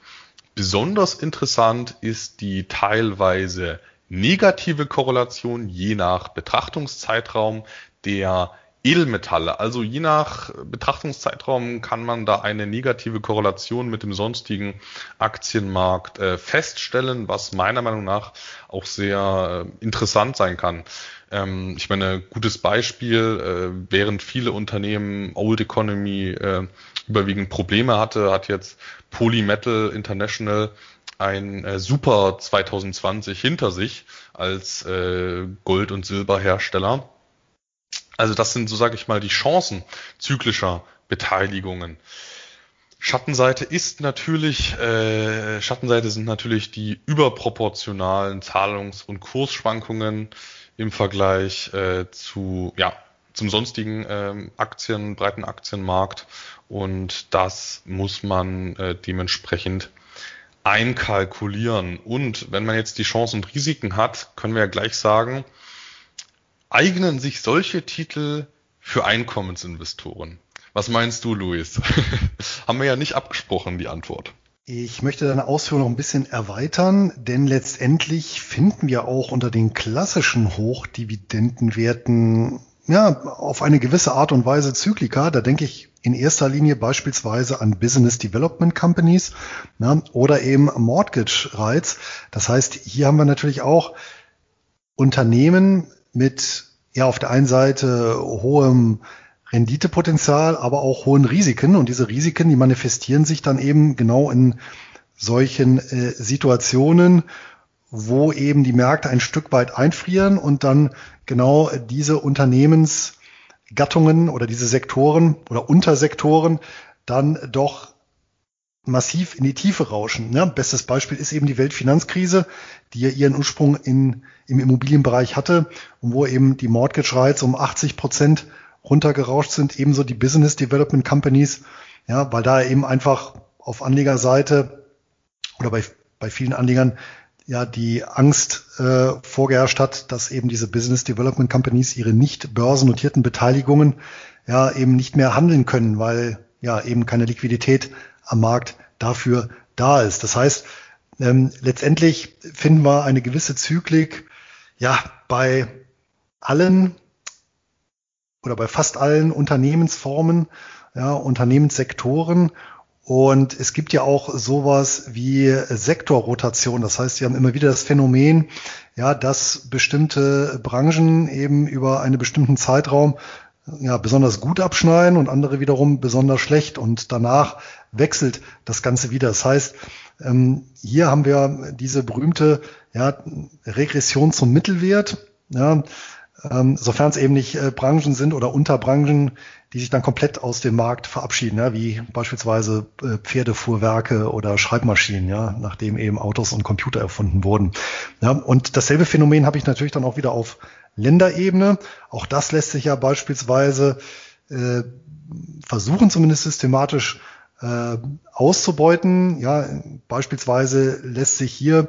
besonders interessant ist die teilweise negative Korrelation je nach Betrachtungszeitraum der Edelmetalle. Also je nach Betrachtungszeitraum kann man da eine negative Korrelation mit dem sonstigen Aktienmarkt äh, feststellen, was meiner Meinung nach auch sehr äh, interessant sein kann. Ähm, ich meine, gutes Beispiel, äh, während viele Unternehmen Old Economy äh, überwiegend Probleme hatte, hat jetzt Polymetal International ein äh, super 2020 hinter sich als äh, Gold- und Silberhersteller. Also das sind, so sage ich mal, die Chancen zyklischer Beteiligungen. Schattenseite ist natürlich, äh, Schattenseite sind natürlich die überproportionalen Zahlungs- und Kursschwankungen im Vergleich äh, zu, ja, zum sonstigen ähm, Aktien, breiten Aktienmarkt. Und das muss man äh, dementsprechend einkalkulieren. Und wenn man jetzt die Chancen und Risiken hat, können wir ja gleich sagen, eignen sich solche Titel für Einkommensinvestoren? Was meinst du, Luis? Haben wir ja nicht abgesprochen, die Antwort. Ich möchte deine Ausführung noch ein bisschen erweitern, denn letztendlich finden wir auch unter den klassischen Hochdividendenwerten ja, auf eine gewisse Art und Weise Zyklika. Da denke ich in erster Linie beispielsweise an Business Development Companies ja, oder eben Mortgage Rights. Das heißt, hier haben wir natürlich auch Unternehmen mit ja auf der einen Seite hohem Renditepotenzial, aber auch hohen Risiken. Und diese Risiken, die manifestieren sich dann eben genau in solchen äh, Situationen, wo eben die Märkte ein Stück weit einfrieren und dann genau diese Unternehmensgattungen oder diese Sektoren oder Untersektoren dann doch massiv in die Tiefe rauschen. Ja, bestes Beispiel ist eben die Weltfinanzkrise, die ja ihren Ursprung in, im Immobilienbereich hatte und wo eben die Mortgage Rights um 80 Prozent runtergerauscht sind, ebenso die Business Development Companies, ja, weil da eben einfach auf Anlegerseite oder bei, bei vielen Anlegern ja die Angst äh, vorgeherrscht hat, dass eben diese Business Development Companies ihre nicht börsennotierten Beteiligungen ja eben nicht mehr handeln können, weil ja eben keine Liquidität am Markt dafür da ist. Das heißt, ähm, letztendlich finden wir eine gewisse Zyklik ja bei allen oder bei fast allen Unternehmensformen, ja, Unternehmenssektoren und es gibt ja auch sowas wie Sektorrotation. Das heißt, Sie haben immer wieder das Phänomen, ja, dass bestimmte Branchen eben über einen bestimmten Zeitraum ja, besonders gut abschneiden und andere wiederum besonders schlecht. Und danach wechselt das Ganze wieder. Das heißt, ähm, hier haben wir diese berühmte ja, Regression zum Mittelwert. Ja, ähm, sofern es eben nicht äh, Branchen sind oder Unterbranchen, die sich dann komplett aus dem Markt verabschieden, ja, wie beispielsweise äh, Pferdefuhrwerke oder Schreibmaschinen, ja, nachdem eben Autos und Computer erfunden wurden. Ja, und dasselbe Phänomen habe ich natürlich dann auch wieder auf Länderebene. Auch das lässt sich ja beispielsweise äh, versuchen, zumindest systematisch äh, auszubeuten. Ja, beispielsweise lässt sich hier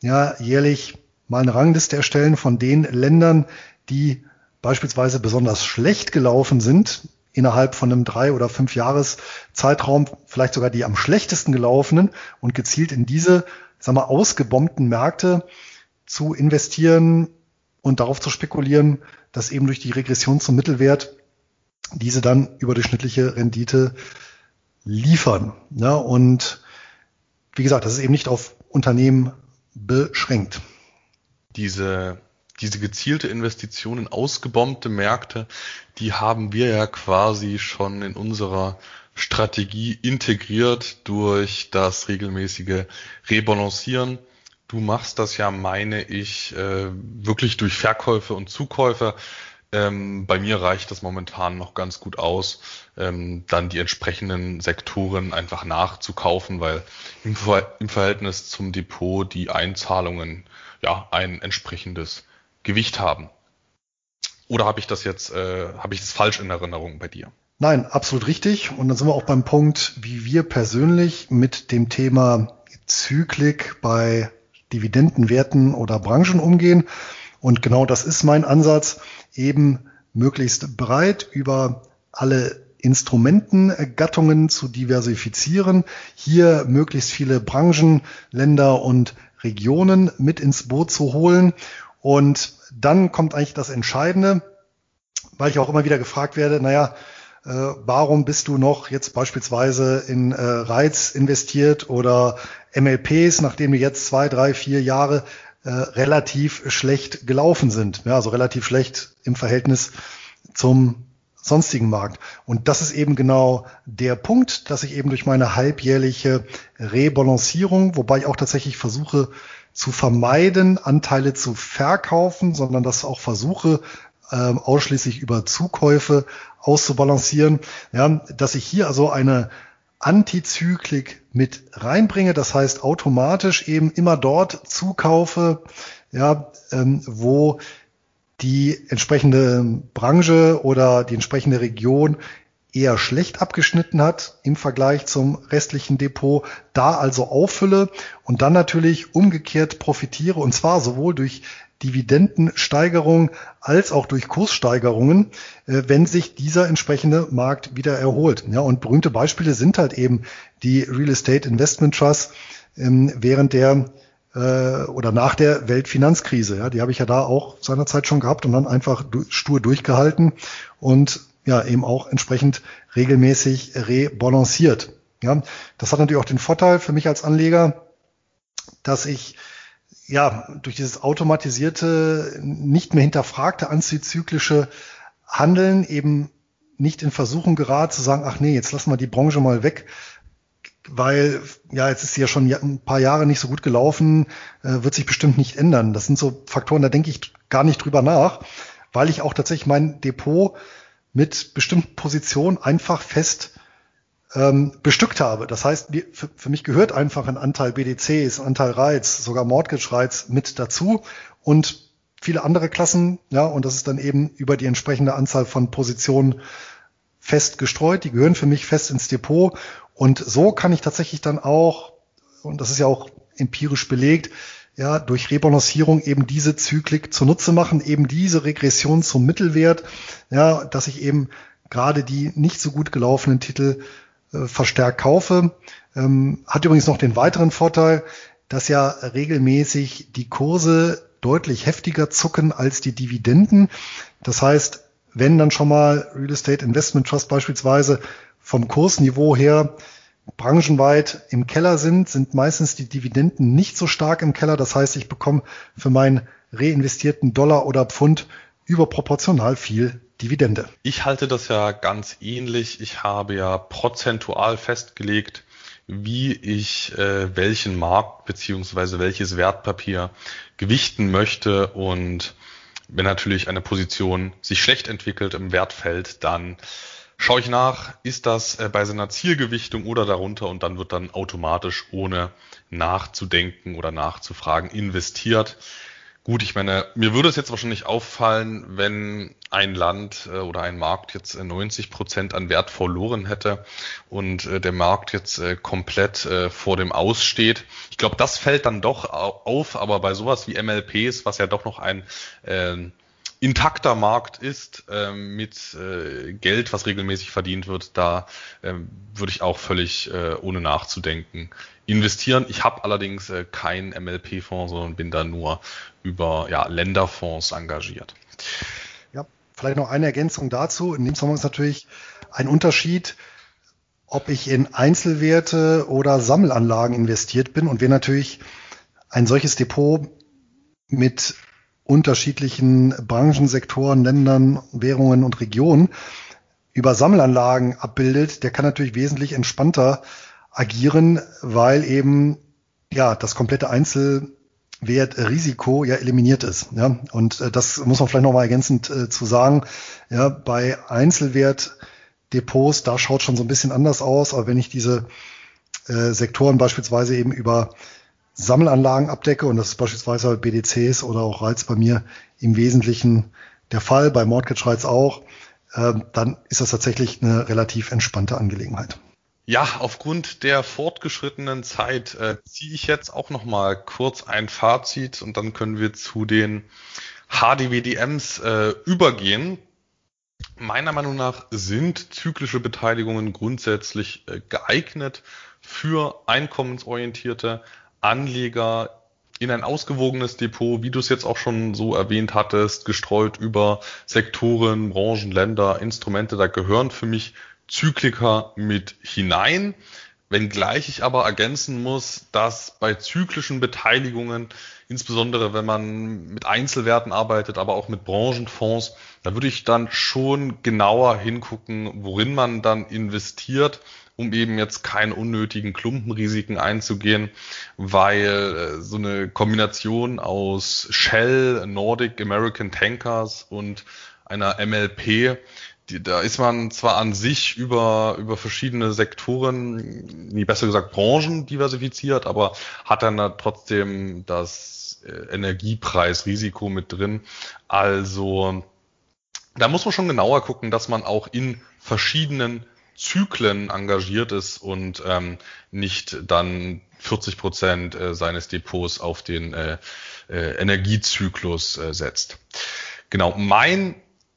ja jährlich mal eine Rangliste erstellen von den Ländern, die beispielsweise besonders schlecht gelaufen sind innerhalb von einem drei oder fünf Jahres Zeitraum, vielleicht sogar die am schlechtesten gelaufenen und gezielt in diese, sagen wir, ausgebombten Märkte zu investieren und darauf zu spekulieren, dass eben durch die Regression zum Mittelwert diese dann überdurchschnittliche Rendite liefern. Ja, und wie gesagt, das ist eben nicht auf Unternehmen beschränkt. Diese, diese gezielte Investition in ausgebombte Märkte, die haben wir ja quasi schon in unserer Strategie integriert durch das regelmäßige Rebalancieren. Du machst das ja, meine ich, äh, wirklich durch Verkäufe und Zukäufe. Ähm, bei mir reicht das momentan noch ganz gut aus, ähm, dann die entsprechenden Sektoren einfach nachzukaufen, weil im, Ver im Verhältnis zum Depot die Einzahlungen ja ein entsprechendes Gewicht haben. Oder habe ich das jetzt, äh, habe ich das falsch in Erinnerung bei dir? Nein, absolut richtig. Und dann sind wir auch beim Punkt, wie wir persönlich mit dem Thema Zyklik bei Dividendenwerten oder Branchen umgehen. Und genau das ist mein Ansatz, eben möglichst breit über alle Instrumentengattungen zu diversifizieren, hier möglichst viele Branchen, Länder und Regionen mit ins Boot zu holen. Und dann kommt eigentlich das Entscheidende, weil ich auch immer wieder gefragt werde, naja, äh, warum bist du noch jetzt beispielsweise in äh, Reiz investiert oder MLPs, nachdem du jetzt zwei, drei, vier Jahre äh, relativ schlecht gelaufen sind. Ja, also relativ schlecht im Verhältnis zum sonstigen Markt. Und das ist eben genau der Punkt, dass ich eben durch meine halbjährliche Rebalancierung, wobei ich auch tatsächlich versuche zu vermeiden, Anteile zu verkaufen, sondern das auch versuche, ähm, ausschließlich über Zukäufe auszubalancieren, ja, dass ich hier also eine Antizyklik mit reinbringe, das heißt automatisch eben immer dort zukaufe, ja, ähm, wo die entsprechende Branche oder die entsprechende Region eher schlecht abgeschnitten hat im Vergleich zum restlichen Depot, da also auffülle und dann natürlich umgekehrt profitiere und zwar sowohl durch Dividendensteigerung als auch durch Kurssteigerungen, äh, wenn sich dieser entsprechende Markt wieder erholt. Ja, und berühmte Beispiele sind halt eben die Real Estate Investment Trusts ähm, während der äh, oder nach der Weltfinanzkrise. Ja, die habe ich ja da auch seinerzeit schon gehabt und dann einfach stur durchgehalten und ja eben auch entsprechend regelmäßig rebalanciert. Ja, das hat natürlich auch den Vorteil für mich als Anleger, dass ich ja, durch dieses automatisierte, nicht mehr hinterfragte antizyklische Handeln eben nicht in Versuchen gerät zu sagen, ach nee, jetzt lassen wir die Branche mal weg, weil ja, jetzt ist sie ja schon ein paar Jahre nicht so gut gelaufen, äh, wird sich bestimmt nicht ändern. Das sind so Faktoren, da denke ich gar nicht drüber nach, weil ich auch tatsächlich mein Depot mit bestimmten Positionen einfach fest ähm, bestückt habe. Das heißt, für, für mich gehört einfach ein Anteil BDCs, ein Anteil Reiz, sogar Mortgage Reiz mit dazu und viele andere Klassen, ja, und das ist dann eben über die entsprechende Anzahl von Positionen fest gestreut. Die gehören für mich fest ins Depot und so kann ich tatsächlich dann auch, und das ist ja auch empirisch belegt, ja, durch Rebalancierung eben diese Zyklik zunutze machen, eben diese Regression zum Mittelwert, ja, dass ich eben gerade die nicht so gut gelaufenen Titel verstärkt kaufe. Ähm, hat übrigens noch den weiteren Vorteil, dass ja regelmäßig die Kurse deutlich heftiger zucken als die Dividenden. Das heißt, wenn dann schon mal Real Estate Investment Trust beispielsweise vom Kursniveau her branchenweit im Keller sind, sind meistens die Dividenden nicht so stark im Keller. Das heißt, ich bekomme für meinen reinvestierten Dollar oder Pfund überproportional viel Dividende. Ich halte das ja ganz ähnlich. Ich habe ja prozentual festgelegt, wie ich äh, welchen Markt beziehungsweise welches Wertpapier gewichten möchte und wenn natürlich eine Position sich schlecht entwickelt im Wert fällt, dann schaue ich nach, ist das äh, bei seiner Zielgewichtung oder darunter und dann wird dann automatisch ohne nachzudenken oder nachzufragen investiert. Gut, ich meine, mir würde es jetzt wahrscheinlich auffallen, wenn ein Land äh, oder ein Markt jetzt 90 äh, Prozent an Wert verloren hätte und äh, der Markt jetzt komplett vor dem Aussteht. Ich glaube, das fällt dann doch auf, aber bei sowas wie MLPs, was ja doch noch ein äh, intakter Markt ist ähm, mit äh, Geld, was regelmäßig verdient wird, da ähm, würde ich auch völlig äh, ohne nachzudenken investieren. Ich habe allerdings äh, keinen MLP-Fonds, sondern bin da nur über ja, Länderfonds engagiert. Ja, Vielleicht noch eine Ergänzung dazu. In dem Zusammenhang ist natürlich ein Unterschied, ob ich in Einzelwerte oder Sammelanlagen investiert bin und wir natürlich ein solches Depot mit unterschiedlichen Branchen, Sektoren, Ländern, Währungen und Regionen über Sammelanlagen abbildet, der kann natürlich wesentlich entspannter agieren, weil eben ja das komplette Einzelwertrisiko ja eliminiert ist. Ja, und äh, das muss man vielleicht noch mal ergänzend äh, zu sagen. Ja, bei Einzelwertdepots, da schaut schon so ein bisschen anders aus, aber wenn ich diese äh, Sektoren beispielsweise eben über Sammelanlagen abdecke, und das ist beispielsweise BDCs oder auch Reiz bei mir im Wesentlichen der Fall, bei Mortgage Reiz auch, äh, dann ist das tatsächlich eine relativ entspannte Angelegenheit. Ja, aufgrund der fortgeschrittenen Zeit äh, ziehe ich jetzt auch noch mal kurz ein Fazit und dann können wir zu den HDWDMs äh, übergehen. Meiner Meinung nach sind zyklische Beteiligungen grundsätzlich äh, geeignet für einkommensorientierte Anleger in ein ausgewogenes Depot, wie du es jetzt auch schon so erwähnt hattest, gestreut über Sektoren, Branchen, Länder, Instrumente, da gehören für mich Zykliker mit hinein. Wenngleich ich aber ergänzen muss, dass bei zyklischen Beteiligungen, insbesondere wenn man mit Einzelwerten arbeitet, aber auch mit Branchenfonds, da würde ich dann schon genauer hingucken, worin man dann investiert um eben jetzt keine unnötigen Klumpenrisiken einzugehen, weil äh, so eine Kombination aus Shell, Nordic American Tankers und einer MLP, die, da ist man zwar an sich über, über verschiedene Sektoren, nie besser gesagt Branchen diversifiziert, aber hat dann da trotzdem das äh, Energiepreisrisiko mit drin. Also da muss man schon genauer gucken, dass man auch in verschiedenen Zyklen engagiert ist und ähm, nicht dann 40 Prozent äh, seines Depots auf den äh, äh, Energiezyklus äh, setzt. Genau, mein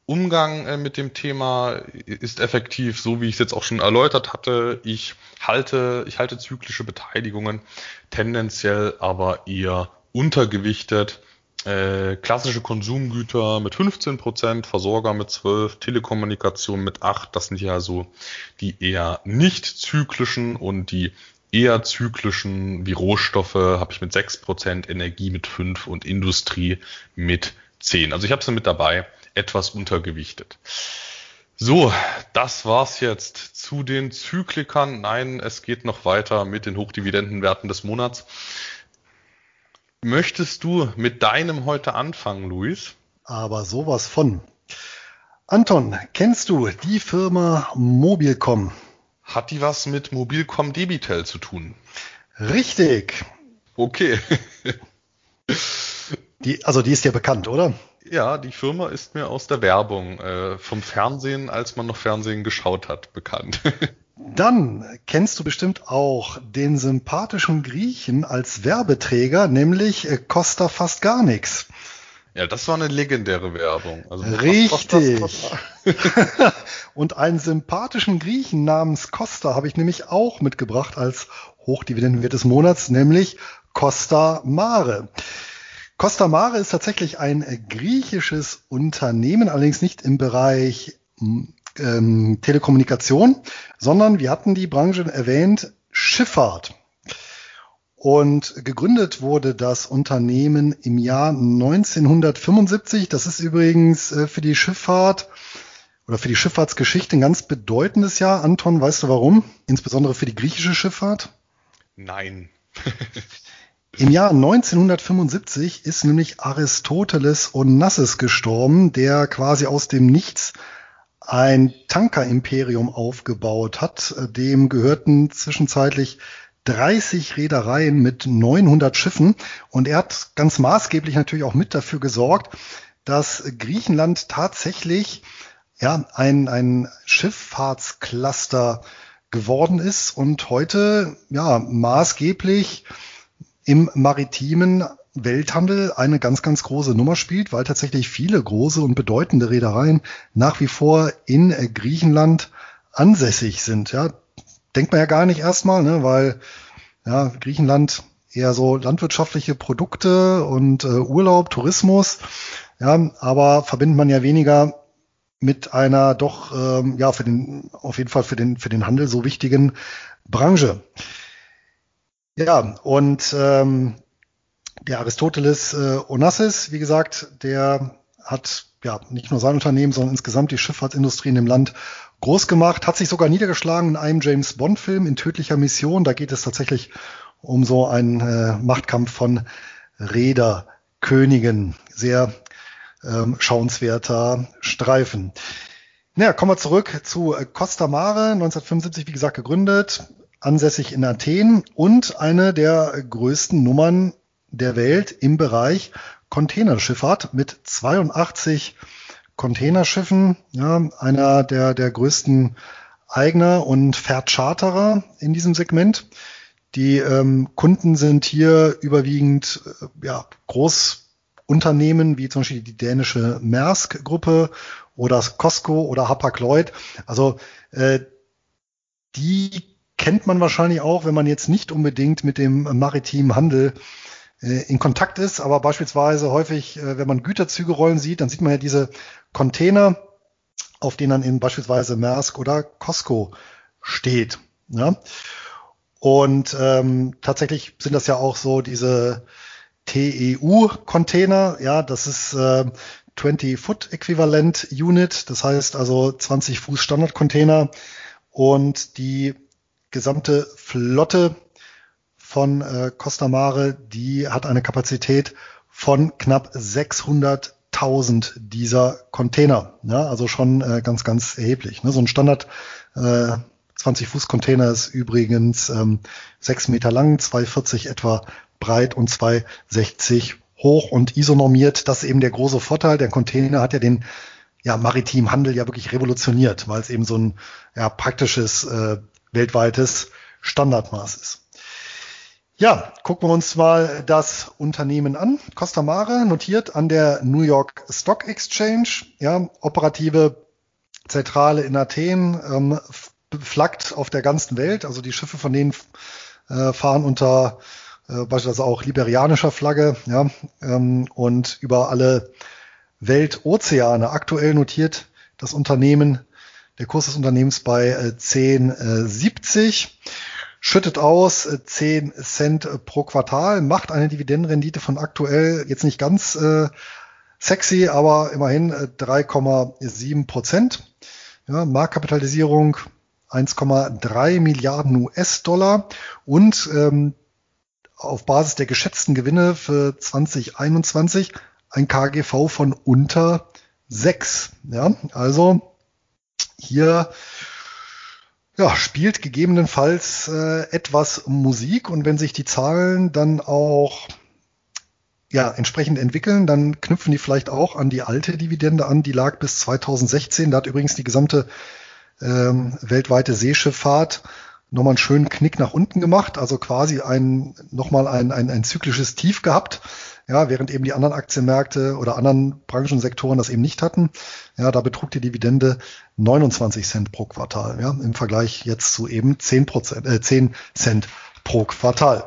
Umgang äh, mit dem Thema ist effektiv, so wie ich es jetzt auch schon erläutert hatte. Ich halte, ich halte zyklische Beteiligungen tendenziell aber eher untergewichtet äh, klassische Konsumgüter mit 15 Prozent, Versorger mit 12, Telekommunikation mit 8. Das sind ja so die eher nicht zyklischen und die eher zyklischen wie Rohstoffe habe ich mit 6 Prozent, Energie mit 5 und Industrie mit 10. Also ich habe sie mit dabei, etwas untergewichtet. So, das war's jetzt zu den Zyklikern. Nein, es geht noch weiter mit den Hochdividendenwerten des Monats. Möchtest du mit deinem heute anfangen, Luis? Aber sowas von. Anton, kennst du die Firma Mobilcom? Hat die was mit Mobilcom Debitel zu tun? Richtig. Okay. die, also die ist ja bekannt, oder? Ja, die Firma ist mir aus der Werbung äh, vom Fernsehen, als man noch Fernsehen geschaut hat, bekannt. Dann kennst du bestimmt auch den sympathischen Griechen als Werbeträger, nämlich äh, Costa fast gar nichts. Ja, das war eine legendäre Werbung. Also Richtig. Und einen sympathischen Griechen namens Costa habe ich nämlich auch mitgebracht als Hochdividendenwert des Monats, nämlich Costa Mare. Costa Mare ist tatsächlich ein griechisches Unternehmen, allerdings nicht im Bereich ähm, Telekommunikation, sondern wir hatten die Branche erwähnt, Schifffahrt. Und gegründet wurde das Unternehmen im Jahr 1975. Das ist übrigens äh, für die Schifffahrt oder für die Schifffahrtsgeschichte ein ganz bedeutendes Jahr. Anton, weißt du warum? Insbesondere für die griechische Schifffahrt? Nein. Im Jahr 1975 ist nämlich Aristoteles Onassis gestorben, der quasi aus dem Nichts ein Tankerimperium aufgebaut hat. Dem gehörten zwischenzeitlich 30 Reedereien mit 900 Schiffen und er hat ganz maßgeblich natürlich auch mit dafür gesorgt, dass Griechenland tatsächlich ja ein, ein Schifffahrtscluster geworden ist und heute ja maßgeblich im maritimen Welthandel eine ganz, ganz große Nummer spielt, weil tatsächlich viele große und bedeutende Reedereien nach wie vor in äh, Griechenland ansässig sind. Ja, denkt man ja gar nicht erstmal, ne, weil ja, Griechenland eher so landwirtschaftliche Produkte und äh, Urlaub, Tourismus, ja, aber verbindet man ja weniger mit einer doch ähm, ja für den auf jeden Fall für den für den Handel so wichtigen Branche. Ja, und ähm, der Aristoteles äh, Onassis, wie gesagt, der hat ja nicht nur sein Unternehmen, sondern insgesamt die Schifffahrtsindustrie in dem Land groß gemacht, hat sich sogar niedergeschlagen in einem James Bond Film in tödlicher Mission. Da geht es tatsächlich um so einen äh, Machtkampf von Räderkönigen. Sehr ähm, schauenswerter Streifen. Naja, kommen wir zurück zu Costa Mare, 1975, wie gesagt, gegründet, ansässig in Athen und eine der größten Nummern der Welt im Bereich Containerschifffahrt mit 82 Containerschiffen, ja, einer der, der größten Eigner und Vercharterer in diesem Segment. Die ähm, Kunden sind hier überwiegend äh, ja, Großunternehmen wie zum Beispiel die dänische Maersk-Gruppe oder Costco oder Hapag-Lloyd. Also äh, die kennt man wahrscheinlich auch, wenn man jetzt nicht unbedingt mit dem maritimen Handel äh, in Kontakt ist, aber beispielsweise häufig, äh, wenn man Güterzüge rollen sieht, dann sieht man ja diese Container, auf denen dann eben beispielsweise Maersk oder Costco steht. Ja? Und ähm, tatsächlich sind das ja auch so diese TEU-Container, ja, das ist äh, 20-Foot Äquivalent Unit, das heißt also 20 Fuß Standard-Container und die gesamte Flotte von äh, Costa Mare, die hat eine Kapazität von knapp 600.000 dieser Container. Ja, also schon äh, ganz, ganz erheblich. Ne? So ein Standard äh, 20 Fuß Container ist übrigens ähm, 6 Meter lang, 2,40 etwa breit und 2,60 hoch und isonormiert. Das ist eben der große Vorteil. Der Container hat ja den ja, maritimen Handel ja wirklich revolutioniert, weil es eben so ein ja, praktisches äh, weltweites Standardmaß ist. Ja, gucken wir uns mal das Unternehmen an. Costa Mare notiert an der New York Stock Exchange, ja, operative Zentrale in Athen, ähm, flaggt auf der ganzen Welt. Also die Schiffe von denen äh, fahren unter äh, beispielsweise auch liberianischer Flagge, ja, ähm, und über alle Weltozeane. Aktuell notiert das Unternehmen der Kurs des Unternehmens bei äh, 10,70, äh, schüttet aus äh, 10 Cent pro Quartal, macht eine Dividendenrendite von aktuell jetzt nicht ganz äh, sexy, aber immerhin 3,7 äh, Prozent. Ja, Marktkapitalisierung 1,3 Milliarden US-Dollar und ähm, auf Basis der geschätzten Gewinne für 2021 ein KGV von unter 6. Ja, also hier ja, spielt gegebenenfalls äh, etwas Musik und wenn sich die Zahlen dann auch ja, entsprechend entwickeln, dann knüpfen die vielleicht auch an die alte Dividende an, die lag bis 2016. Da hat übrigens die gesamte ähm, weltweite Seeschifffahrt nochmal einen schönen Knick nach unten gemacht, also quasi ein, nochmal ein, ein, ein zyklisches Tief gehabt. Ja, während eben die anderen Aktienmärkte oder anderen Branchensektoren das eben nicht hatten. Ja, da betrug die Dividende 29 Cent pro Quartal. Ja, im Vergleich jetzt zu eben 10 Prozent, äh, 10 Cent pro Quartal.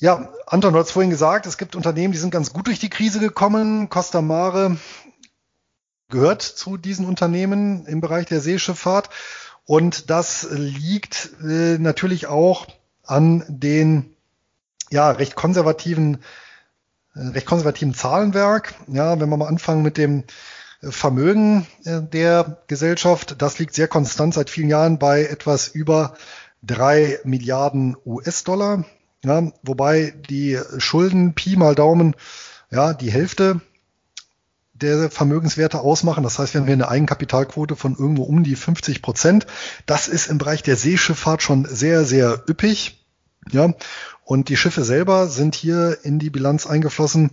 Ja, Anton, du hast vorhin gesagt, es gibt Unternehmen, die sind ganz gut durch die Krise gekommen. Costa Mare gehört zu diesen Unternehmen im Bereich der Seeschifffahrt. Und das liegt äh, natürlich auch an den ja, recht konservativen äh, recht konservativen Zahlenwerk. Ja, wenn wir mal anfangen mit dem äh, Vermögen äh, der Gesellschaft, das liegt sehr konstant seit vielen Jahren bei etwas über drei Milliarden US-Dollar. Ja, wobei die Schulden Pi mal Daumen ja die Hälfte der Vermögenswerte ausmachen. Das heißt, wir haben hier eine Eigenkapitalquote von irgendwo um die 50 Prozent. Das ist im Bereich der Seeschifffahrt schon sehr, sehr üppig. Ja, und die Schiffe selber sind hier in die Bilanz eingeflossen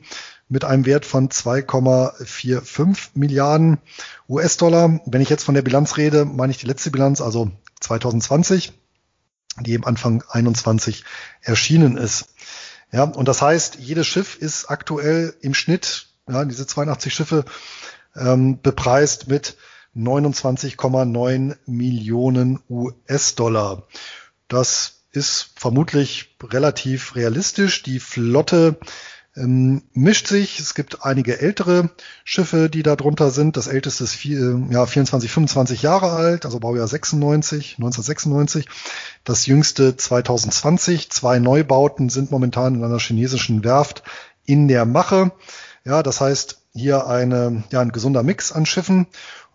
mit einem Wert von 2,45 Milliarden US-Dollar. Wenn ich jetzt von der Bilanz rede, meine ich die letzte Bilanz, also 2020, die im Anfang 21 erschienen ist. Ja, und das heißt, jedes Schiff ist aktuell im Schnitt, ja, diese 82 Schiffe, ähm, bepreist mit 29,9 Millionen US-Dollar. Das ist vermutlich relativ realistisch. Die Flotte ähm, mischt sich. Es gibt einige ältere Schiffe, die da drunter sind. Das älteste ist vier, ja, 24, 25 Jahre alt, also Baujahr 96, 1996. Das jüngste 2020. Zwei Neubauten sind momentan in einer chinesischen Werft in der Mache. Ja, das heißt, hier eine, ja, ein gesunder Mix an Schiffen.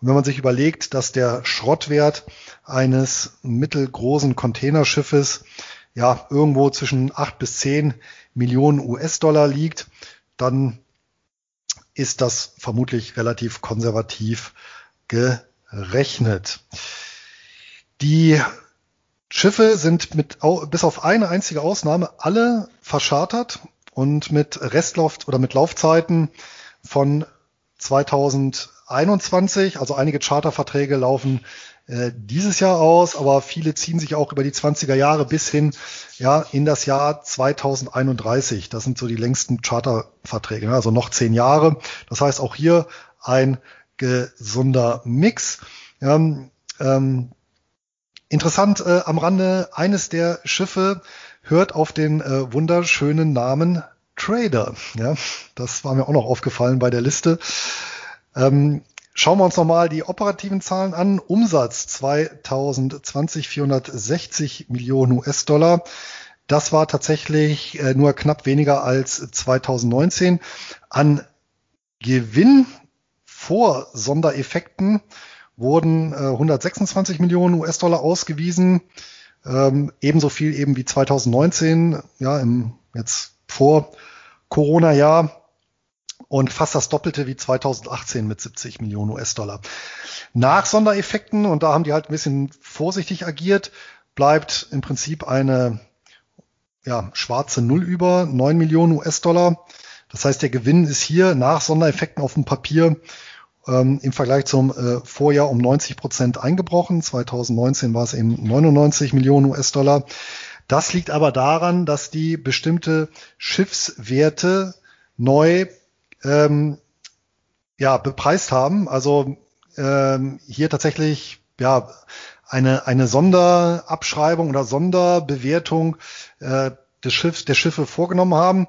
Und wenn man sich überlegt, dass der Schrottwert eines mittelgroßen Containerschiffes ja irgendwo zwischen acht bis zehn Millionen US-Dollar liegt, dann ist das vermutlich relativ konservativ gerechnet. Die Schiffe sind mit, bis auf eine einzige Ausnahme alle verschartert und mit Restlauf oder mit Laufzeiten von 2021. Also einige Charterverträge laufen äh, dieses Jahr aus, aber viele ziehen sich auch über die 20er Jahre bis hin ja in das Jahr 2031. Das sind so die längsten Charterverträge, ne? also noch zehn Jahre. Das heißt auch hier ein gesunder Mix. Ja, ähm, interessant äh, am Rande, eines der Schiffe hört auf den äh, wunderschönen Namen Trader. Ja, das war mir auch noch aufgefallen bei der Liste. Ähm, Schauen wir uns nochmal die operativen Zahlen an. Umsatz 2020 460 Millionen US-Dollar. Das war tatsächlich äh, nur knapp weniger als 2019. An Gewinn vor Sondereffekten wurden 126 äh, Millionen US-Dollar ausgewiesen. Ähm, ebenso viel eben wie 2019, ja, im jetzt vor Corona-Jahr und fast das Doppelte wie 2018 mit 70 Millionen US-Dollar. Nach Sondereffekten, und da haben die halt ein bisschen vorsichtig agiert, bleibt im Prinzip eine ja, schwarze Null über, 9 Millionen US-Dollar. Das heißt, der Gewinn ist hier nach Sondereffekten auf dem Papier ähm, im Vergleich zum äh, Vorjahr um 90 Prozent eingebrochen. 2019 war es eben 99 Millionen US-Dollar. Das liegt aber daran, dass die bestimmte Schiffswerte neu ähm, ja, bepreist haben. Also ähm, hier tatsächlich ja eine, eine Sonderabschreibung oder Sonderbewertung äh, des Schiffs, der Schiffe vorgenommen haben.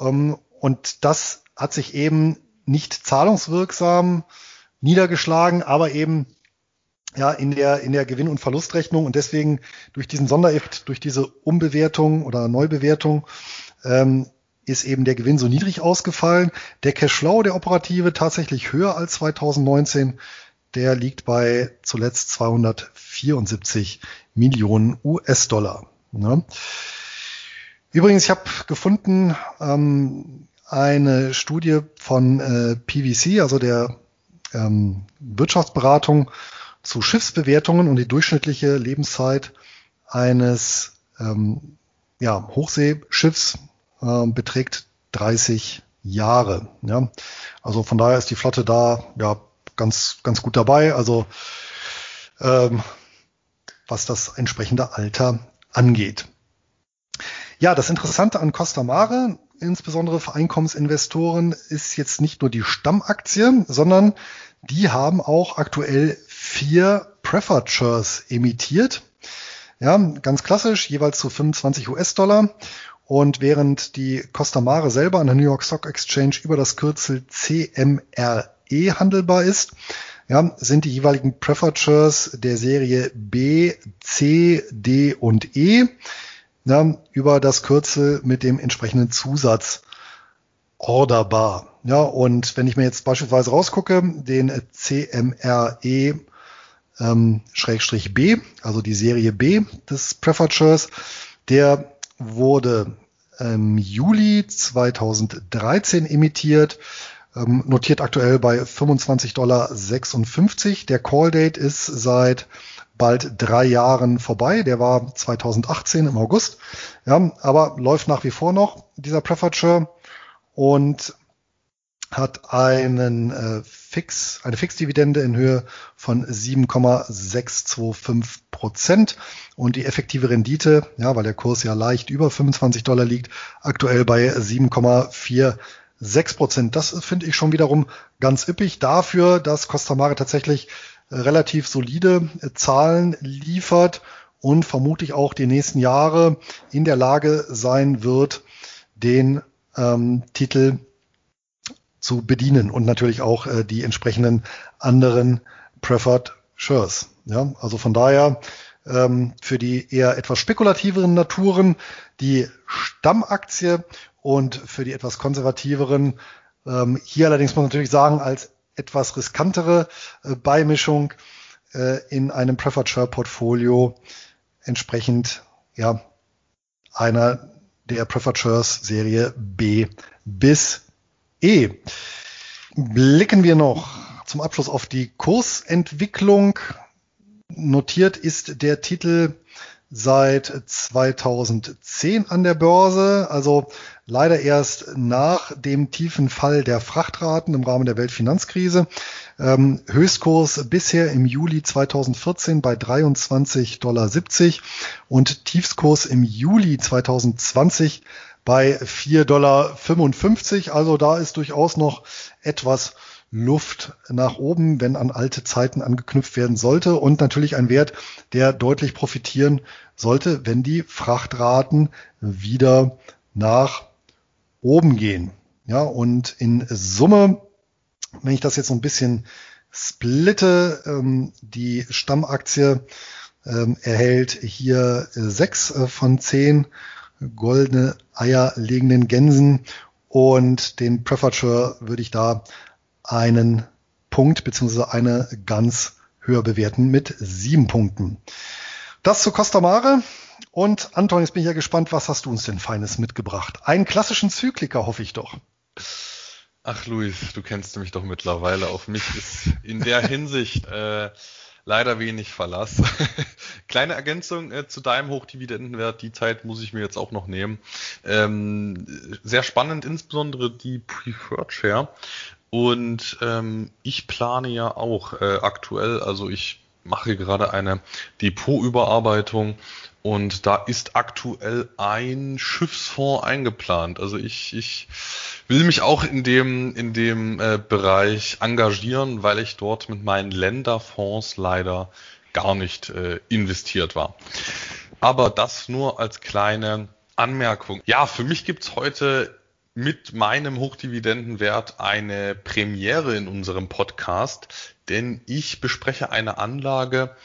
Ähm, und das hat sich eben nicht zahlungswirksam niedergeschlagen, aber eben ja in der in der Gewinn- und Verlustrechnung und deswegen durch diesen Sondereffekt, durch diese Umbewertung oder Neubewertung ähm, ist eben der Gewinn so niedrig ausgefallen. Der Cashflow, der operative, tatsächlich höher als 2019. Der liegt bei zuletzt 274 Millionen US-Dollar. Ne? Übrigens, ich habe gefunden ähm, eine Studie von äh, PwC, also der ähm, Wirtschaftsberatung zu Schiffsbewertungen und die durchschnittliche Lebenszeit eines ähm, ja, Hochseeschiffs äh, beträgt 30 Jahre. Ja? Also von daher ist die Flotte da ja ganz, ganz gut dabei. Also ähm, was das entsprechende Alter angeht. Ja, das Interessante an Costa Mare, insbesondere für Einkommensinvestoren, ist jetzt nicht nur die Stammaktie, sondern die haben auch aktuell vier Preferred Shares emittiert. Ja, ganz klassisch, jeweils zu 25 US-Dollar. Und während die Costa Mare selber an der New York Stock Exchange über das Kürzel CMRE handelbar ist, ja, sind die jeweiligen Preferred der Serie B, C, D und E ja, über das Kürzel mit dem entsprechenden Zusatz orderbar. Ja, und wenn ich mir jetzt beispielsweise rausgucke, den CMRE ähm, Schrägstrich B, also die Serie B des Shares, der wurde im Juli 2013 emittiert, ähm, notiert aktuell bei 25,56 Dollar. Der Call Date ist seit bald drei Jahren vorbei. Der war 2018 im August. Ja, aber läuft nach wie vor noch, dieser Share. Und hat einen äh, Fix, eine Fixdividende in Höhe von 7,625 Prozent und die effektive Rendite, ja, weil der Kurs ja leicht über 25 Dollar liegt, aktuell bei 7,46 Prozent. Das finde ich schon wiederum ganz üppig dafür, dass Costa Mare tatsächlich relativ solide äh, Zahlen liefert und vermutlich auch die nächsten Jahre in der Lage sein wird, den ähm, Titel zu bedienen und natürlich auch äh, die entsprechenden anderen Preferred Shares. Ja, also von daher ähm, für die eher etwas spekulativeren Naturen die Stammaktie und für die etwas konservativeren ähm, hier allerdings muss man natürlich sagen als etwas riskantere äh, Beimischung äh, in einem Preferred Share Portfolio entsprechend ja einer der Preferred Shares Serie B bis E. Blicken wir noch zum Abschluss auf die Kursentwicklung. Notiert ist der Titel seit 2010 an der Börse, also leider erst nach dem tiefen Fall der Frachtraten im Rahmen der Weltfinanzkrise. Ähm, Höchstkurs bisher im Juli 2014 bei 23,70 Dollar und Tiefskurs im Juli 2020 bei 4,55 Dollar. Also da ist durchaus noch etwas Luft nach oben, wenn an alte Zeiten angeknüpft werden sollte und natürlich ein Wert, der deutlich profitieren sollte, wenn die Frachtraten wieder nach oben gehen. Ja, und in Summe, wenn ich das jetzt so ein bisschen splitte, ähm, die Stammaktie ähm, erhält hier sechs äh, von zehn goldene Eier legenden Gänsen und den Preferred Share würde ich da einen Punkt beziehungsweise eine ganz höher bewerten mit sieben Punkten. Das zu Costa Mare. Und Anton, jetzt bin ich ja gespannt, was hast du uns denn Feines mitgebracht? Einen klassischen Zykliker, hoffe ich doch. Ach, Luis, du kennst mich doch mittlerweile. Auf mich ist in der Hinsicht äh, leider wenig Verlass. Kleine Ergänzung äh, zu deinem Hochdividendenwert. Die Zeit muss ich mir jetzt auch noch nehmen. Ähm, sehr spannend, insbesondere die Preferred Share. Und ähm, ich plane ja auch äh, aktuell, also ich mache gerade eine Depotüberarbeitung und da ist aktuell ein Schiffsfonds eingeplant. Also ich, ich will mich auch in dem, in dem äh, Bereich engagieren, weil ich dort mit meinen Länderfonds leider gar nicht äh, investiert war. Aber das nur als kleine Anmerkung. Ja, für mich gibt's heute mit meinem Hochdividendenwert eine Premiere in unserem Podcast, denn ich bespreche eine Anlage,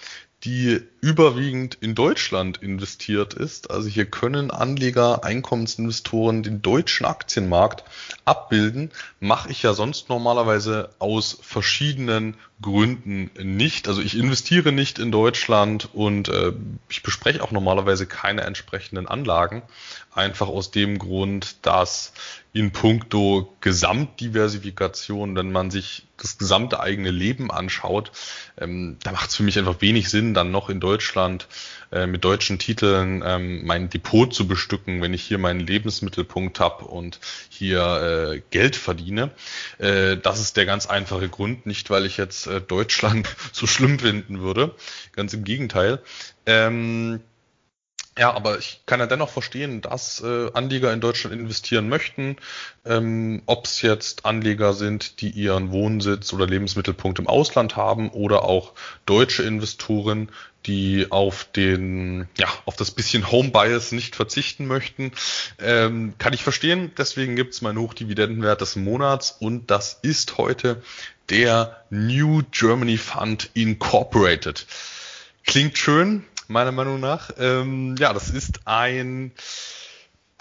die überwiegend in Deutschland investiert ist. Also hier können Anleger, Einkommensinvestoren den deutschen Aktienmarkt abbilden. Mache ich ja sonst normalerweise aus verschiedenen Gründen nicht. Also ich investiere nicht in Deutschland und äh, ich bespreche auch normalerweise keine entsprechenden Anlagen. Einfach aus dem Grund, dass in puncto Gesamtdiversifikation, wenn man sich das gesamte eigene Leben anschaut, ähm, da macht es für mich einfach wenig Sinn, dann noch in Deutschland äh, mit deutschen Titeln ähm, mein Depot zu bestücken, wenn ich hier meinen Lebensmittelpunkt habe und hier äh, Geld verdiene. Äh, das ist der ganz einfache Grund, nicht weil ich jetzt äh, Deutschland so schlimm finden würde, ganz im Gegenteil. Ähm, ja, aber ich kann ja dennoch verstehen, dass äh, Anleger in Deutschland investieren möchten, ähm, ob es jetzt Anleger sind, die ihren Wohnsitz oder Lebensmittelpunkt im Ausland haben oder auch deutsche Investoren, die auf den, ja, auf das bisschen Home Bias nicht verzichten möchten. Ähm, kann ich verstehen. Deswegen gibt's meinen Hochdividendenwert des Monats und das ist heute der New Germany Fund Incorporated. Klingt schön, meiner Meinung nach. Ähm, ja, das ist ein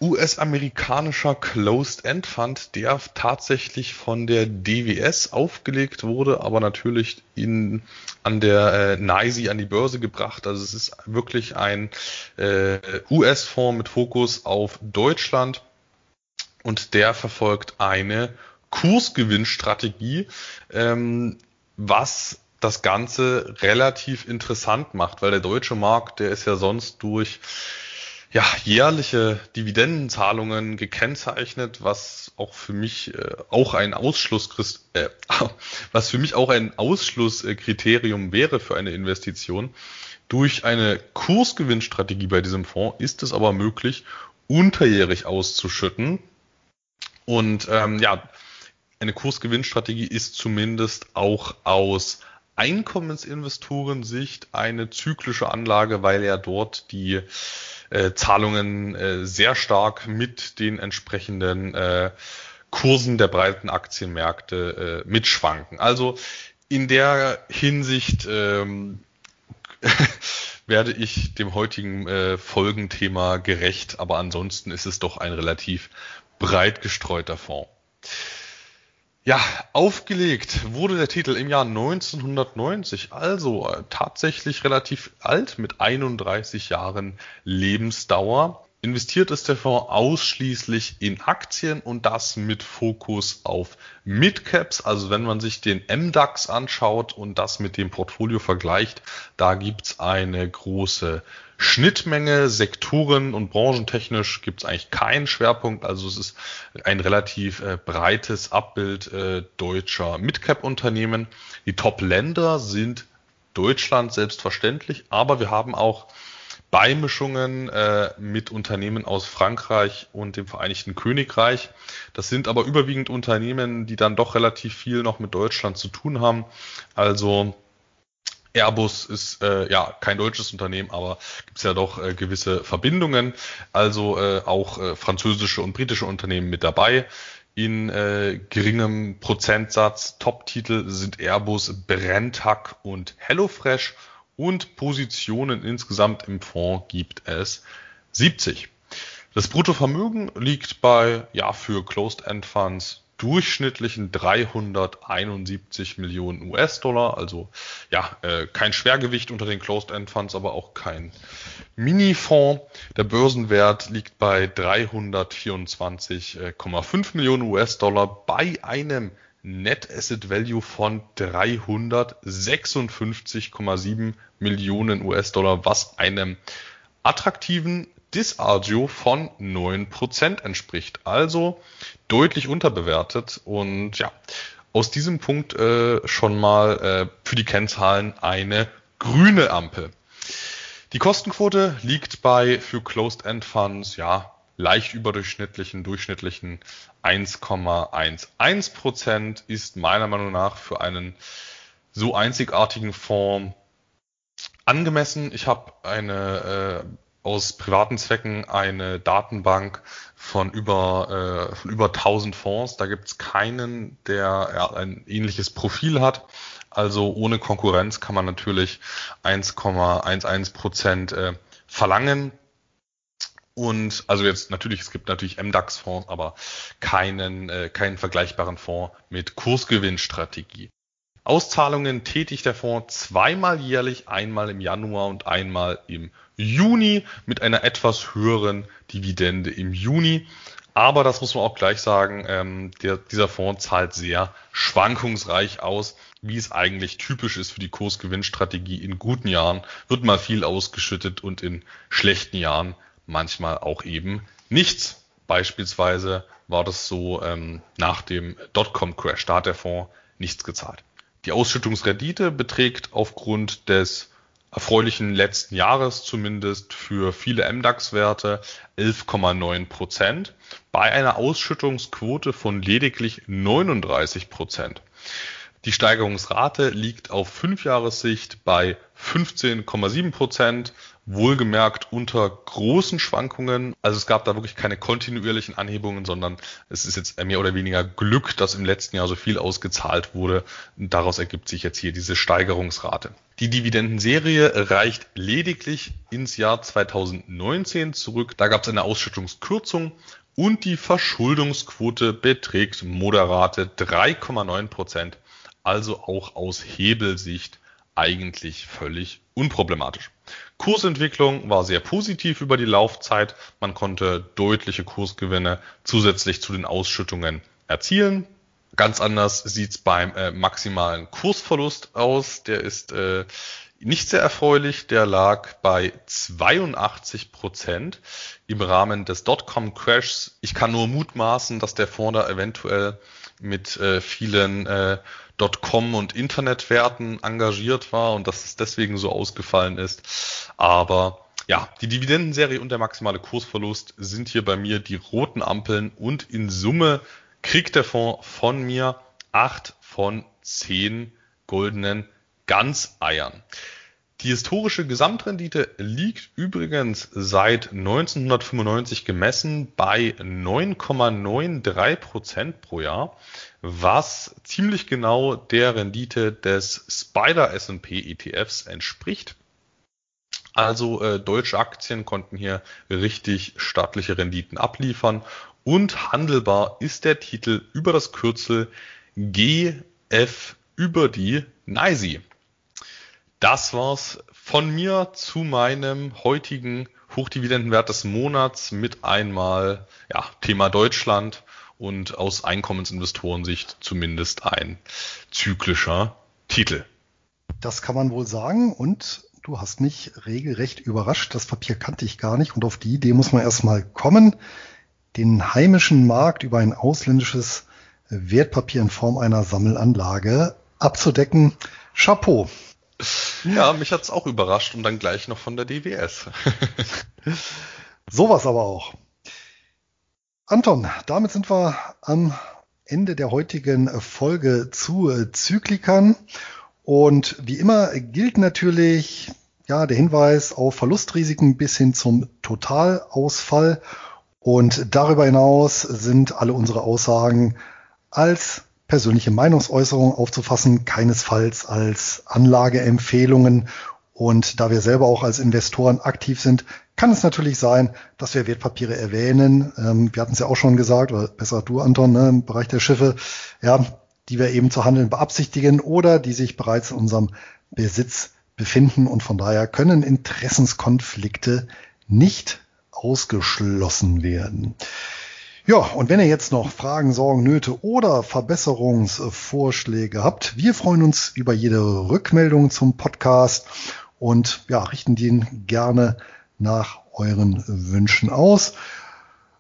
US-amerikanischer Closed-End Fund, der tatsächlich von der DWS aufgelegt wurde, aber natürlich in, an der äh, NYSE an die Börse gebracht. Also es ist wirklich ein äh, US-Fonds mit Fokus auf Deutschland und der verfolgt eine Kursgewinnstrategie, ähm, was das Ganze relativ interessant macht, weil der deutsche Markt, der ist ja sonst durch ja, jährliche Dividendenzahlungen gekennzeichnet, was auch für mich äh, auch ein Ausschluss äh, was für mich auch ein Ausschlusskriterium wäre für eine Investition. Durch eine Kursgewinnstrategie bei diesem Fonds ist es aber möglich, unterjährig auszuschütten. Und ähm, ja, eine Kursgewinnstrategie ist zumindest auch aus Einkommensinvestoren-Sicht eine zyklische Anlage, weil ja dort die äh, Zahlungen äh, sehr stark mit den entsprechenden äh, Kursen der breiten Aktienmärkte äh, mitschwanken. Also in der Hinsicht ähm, werde ich dem heutigen äh, Folgenthema gerecht, aber ansonsten ist es doch ein relativ breit gestreuter Fonds. Ja, aufgelegt wurde der Titel im Jahr 1990, also äh, tatsächlich relativ alt mit 31 Jahren Lebensdauer. Investiert ist der Fonds ausschließlich in Aktien und das mit Fokus auf Midcaps. Also wenn man sich den MDAX anschaut und das mit dem Portfolio vergleicht, da gibt's eine große Schnittmenge, Sektoren und branchentechnisch gibt es eigentlich keinen Schwerpunkt. Also es ist ein relativ äh, breites Abbild äh, deutscher Midcap-Unternehmen. Die Top-Länder sind Deutschland selbstverständlich, aber wir haben auch Beimischungen äh, mit Unternehmen aus Frankreich und dem Vereinigten Königreich. Das sind aber überwiegend Unternehmen, die dann doch relativ viel noch mit Deutschland zu tun haben. Also Airbus ist äh, ja kein deutsches Unternehmen, aber gibt es ja doch äh, gewisse Verbindungen. Also äh, auch äh, französische und britische Unternehmen mit dabei. In äh, geringem Prozentsatz Top-Titel sind Airbus, Brenntag und HelloFresh und Positionen insgesamt im Fonds gibt es 70. Das Bruttovermögen liegt bei ja für Closed-End Funds durchschnittlichen 371 Millionen US-Dollar. Also ja, äh, kein Schwergewicht unter den Closed-End-Funds, aber auch kein Mini-Fonds. Der Börsenwert liegt bei 324,5 Millionen US-Dollar bei einem Net Asset Value von 356,7 Millionen US-Dollar, was einem attraktiven Disagio von 9% entspricht. Also deutlich unterbewertet und ja, aus diesem Punkt äh, schon mal äh, für die Kennzahlen eine grüne Ampel. Die Kostenquote liegt bei für Closed-End Funds ja leicht überdurchschnittlichen, durchschnittlichen 1,11 Prozent ist meiner Meinung nach für einen so einzigartigen Fonds angemessen. Ich habe eine äh, aus privaten Zwecken eine Datenbank von über, äh, von über 1000 Fonds. Da gibt es keinen, der ja, ein ähnliches Profil hat. Also ohne Konkurrenz kann man natürlich 1,11 Prozent äh, verlangen. Und also jetzt natürlich, es gibt natürlich MDAX-Fonds, aber keinen, äh, keinen vergleichbaren Fonds mit Kursgewinnstrategie. Auszahlungen tätigt der Fonds zweimal jährlich, einmal im Januar und einmal im Juni mit einer etwas höheren Dividende im Juni. Aber das muss man auch gleich sagen, ähm, der, dieser Fonds zahlt sehr schwankungsreich aus, wie es eigentlich typisch ist für die Kursgewinnstrategie. In guten Jahren wird mal viel ausgeschüttet und in schlechten Jahren manchmal auch eben nichts. Beispielsweise war das so ähm, nach dem Dotcom-Crash. Da hat der Fonds nichts gezahlt. Die Ausschüttungsrendite beträgt aufgrund des erfreulichen letzten Jahres zumindest für viele MDAX-Werte 11,9 Prozent bei einer Ausschüttungsquote von lediglich 39 Prozent. Die Steigerungsrate liegt auf Fünfjahressicht bei 15,7 Prozent, wohlgemerkt unter großen Schwankungen. Also es gab da wirklich keine kontinuierlichen Anhebungen, sondern es ist jetzt mehr oder weniger Glück, dass im letzten Jahr so viel ausgezahlt wurde. Und daraus ergibt sich jetzt hier diese Steigerungsrate. Die Dividendenserie reicht lediglich ins Jahr 2019 zurück. Da gab es eine Ausschüttungskürzung und die Verschuldungsquote beträgt moderate 3,9 Prozent. Also auch aus Hebelsicht eigentlich völlig unproblematisch. Kursentwicklung war sehr positiv über die Laufzeit. Man konnte deutliche Kursgewinne zusätzlich zu den Ausschüttungen erzielen. Ganz anders sieht's beim äh, maximalen Kursverlust aus. Der ist äh, nicht sehr erfreulich. Der lag bei 82 Prozent im Rahmen des Dotcom-Crashs. Ich kann nur mutmaßen, dass der Fonds da eventuell mit äh, vielen äh, Dotcom und Internetwerten engagiert war und dass es deswegen so ausgefallen ist. Aber ja, die Dividendenserie und der maximale Kursverlust sind hier bei mir die roten Ampeln und in Summe kriegt der Fonds von mir acht von zehn goldenen Ganzeiern. Die historische Gesamtrendite liegt übrigens seit 1995 gemessen bei 9,93 Prozent pro Jahr, was ziemlich genau der Rendite des Spider S&P ETFs entspricht. Also äh, deutsche Aktien konnten hier richtig staatliche Renditen abliefern und handelbar ist der Titel über das Kürzel GF über die NYSE. Das war's von mir zu meinem heutigen Hochdividendenwert des Monats mit einmal ja, Thema Deutschland und aus Einkommensinvestorensicht zumindest ein zyklischer Titel. Das kann man wohl sagen und du hast mich regelrecht überrascht. Das Papier kannte ich gar nicht und auf die Idee muss man erstmal kommen, den heimischen Markt über ein ausländisches Wertpapier in Form einer Sammelanlage abzudecken. Chapeau. Ja, mich hat's auch überrascht und dann gleich noch von der DWS. Sowas aber auch. Anton, damit sind wir am Ende der heutigen Folge zu Zyklikern. Und wie immer gilt natürlich ja der Hinweis auf Verlustrisiken bis hin zum Totalausfall. Und darüber hinaus sind alle unsere Aussagen als persönliche Meinungsäußerung aufzufassen, keinesfalls als Anlageempfehlungen. Und da wir selber auch als Investoren aktiv sind, kann es natürlich sein, dass wir Wertpapiere erwähnen. Ähm, wir hatten es ja auch schon gesagt, oder besser du, Anton, ne, im Bereich der Schiffe, ja, die wir eben zu handeln beabsichtigen oder die sich bereits in unserem Besitz befinden. Und von daher können Interessenskonflikte nicht ausgeschlossen werden. Ja, und wenn ihr jetzt noch Fragen, Sorgen, Nöte oder Verbesserungsvorschläge habt, wir freuen uns über jede Rückmeldung zum Podcast und ja, richten den gerne nach euren Wünschen aus.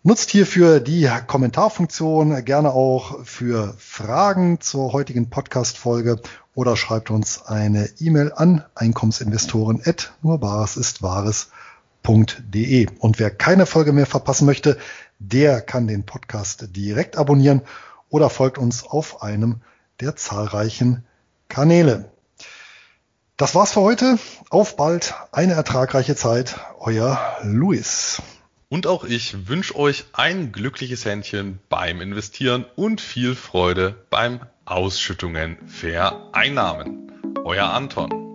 Nutzt hierfür die Kommentarfunktion gerne auch für Fragen zur heutigen Podcast-Folge oder schreibt uns eine E-Mail an einkommensinvestoren at nur Wahres ist wahres.de. Und wer keine Folge mehr verpassen möchte, der kann den Podcast direkt abonnieren oder folgt uns auf einem der zahlreichen Kanäle. Das war's für heute. Auf bald, eine ertragreiche Zeit. Euer Luis. Und auch ich wünsche euch ein glückliches Händchen beim Investieren und viel Freude beim Ausschüttungen Vereinnahmen. Euer Anton.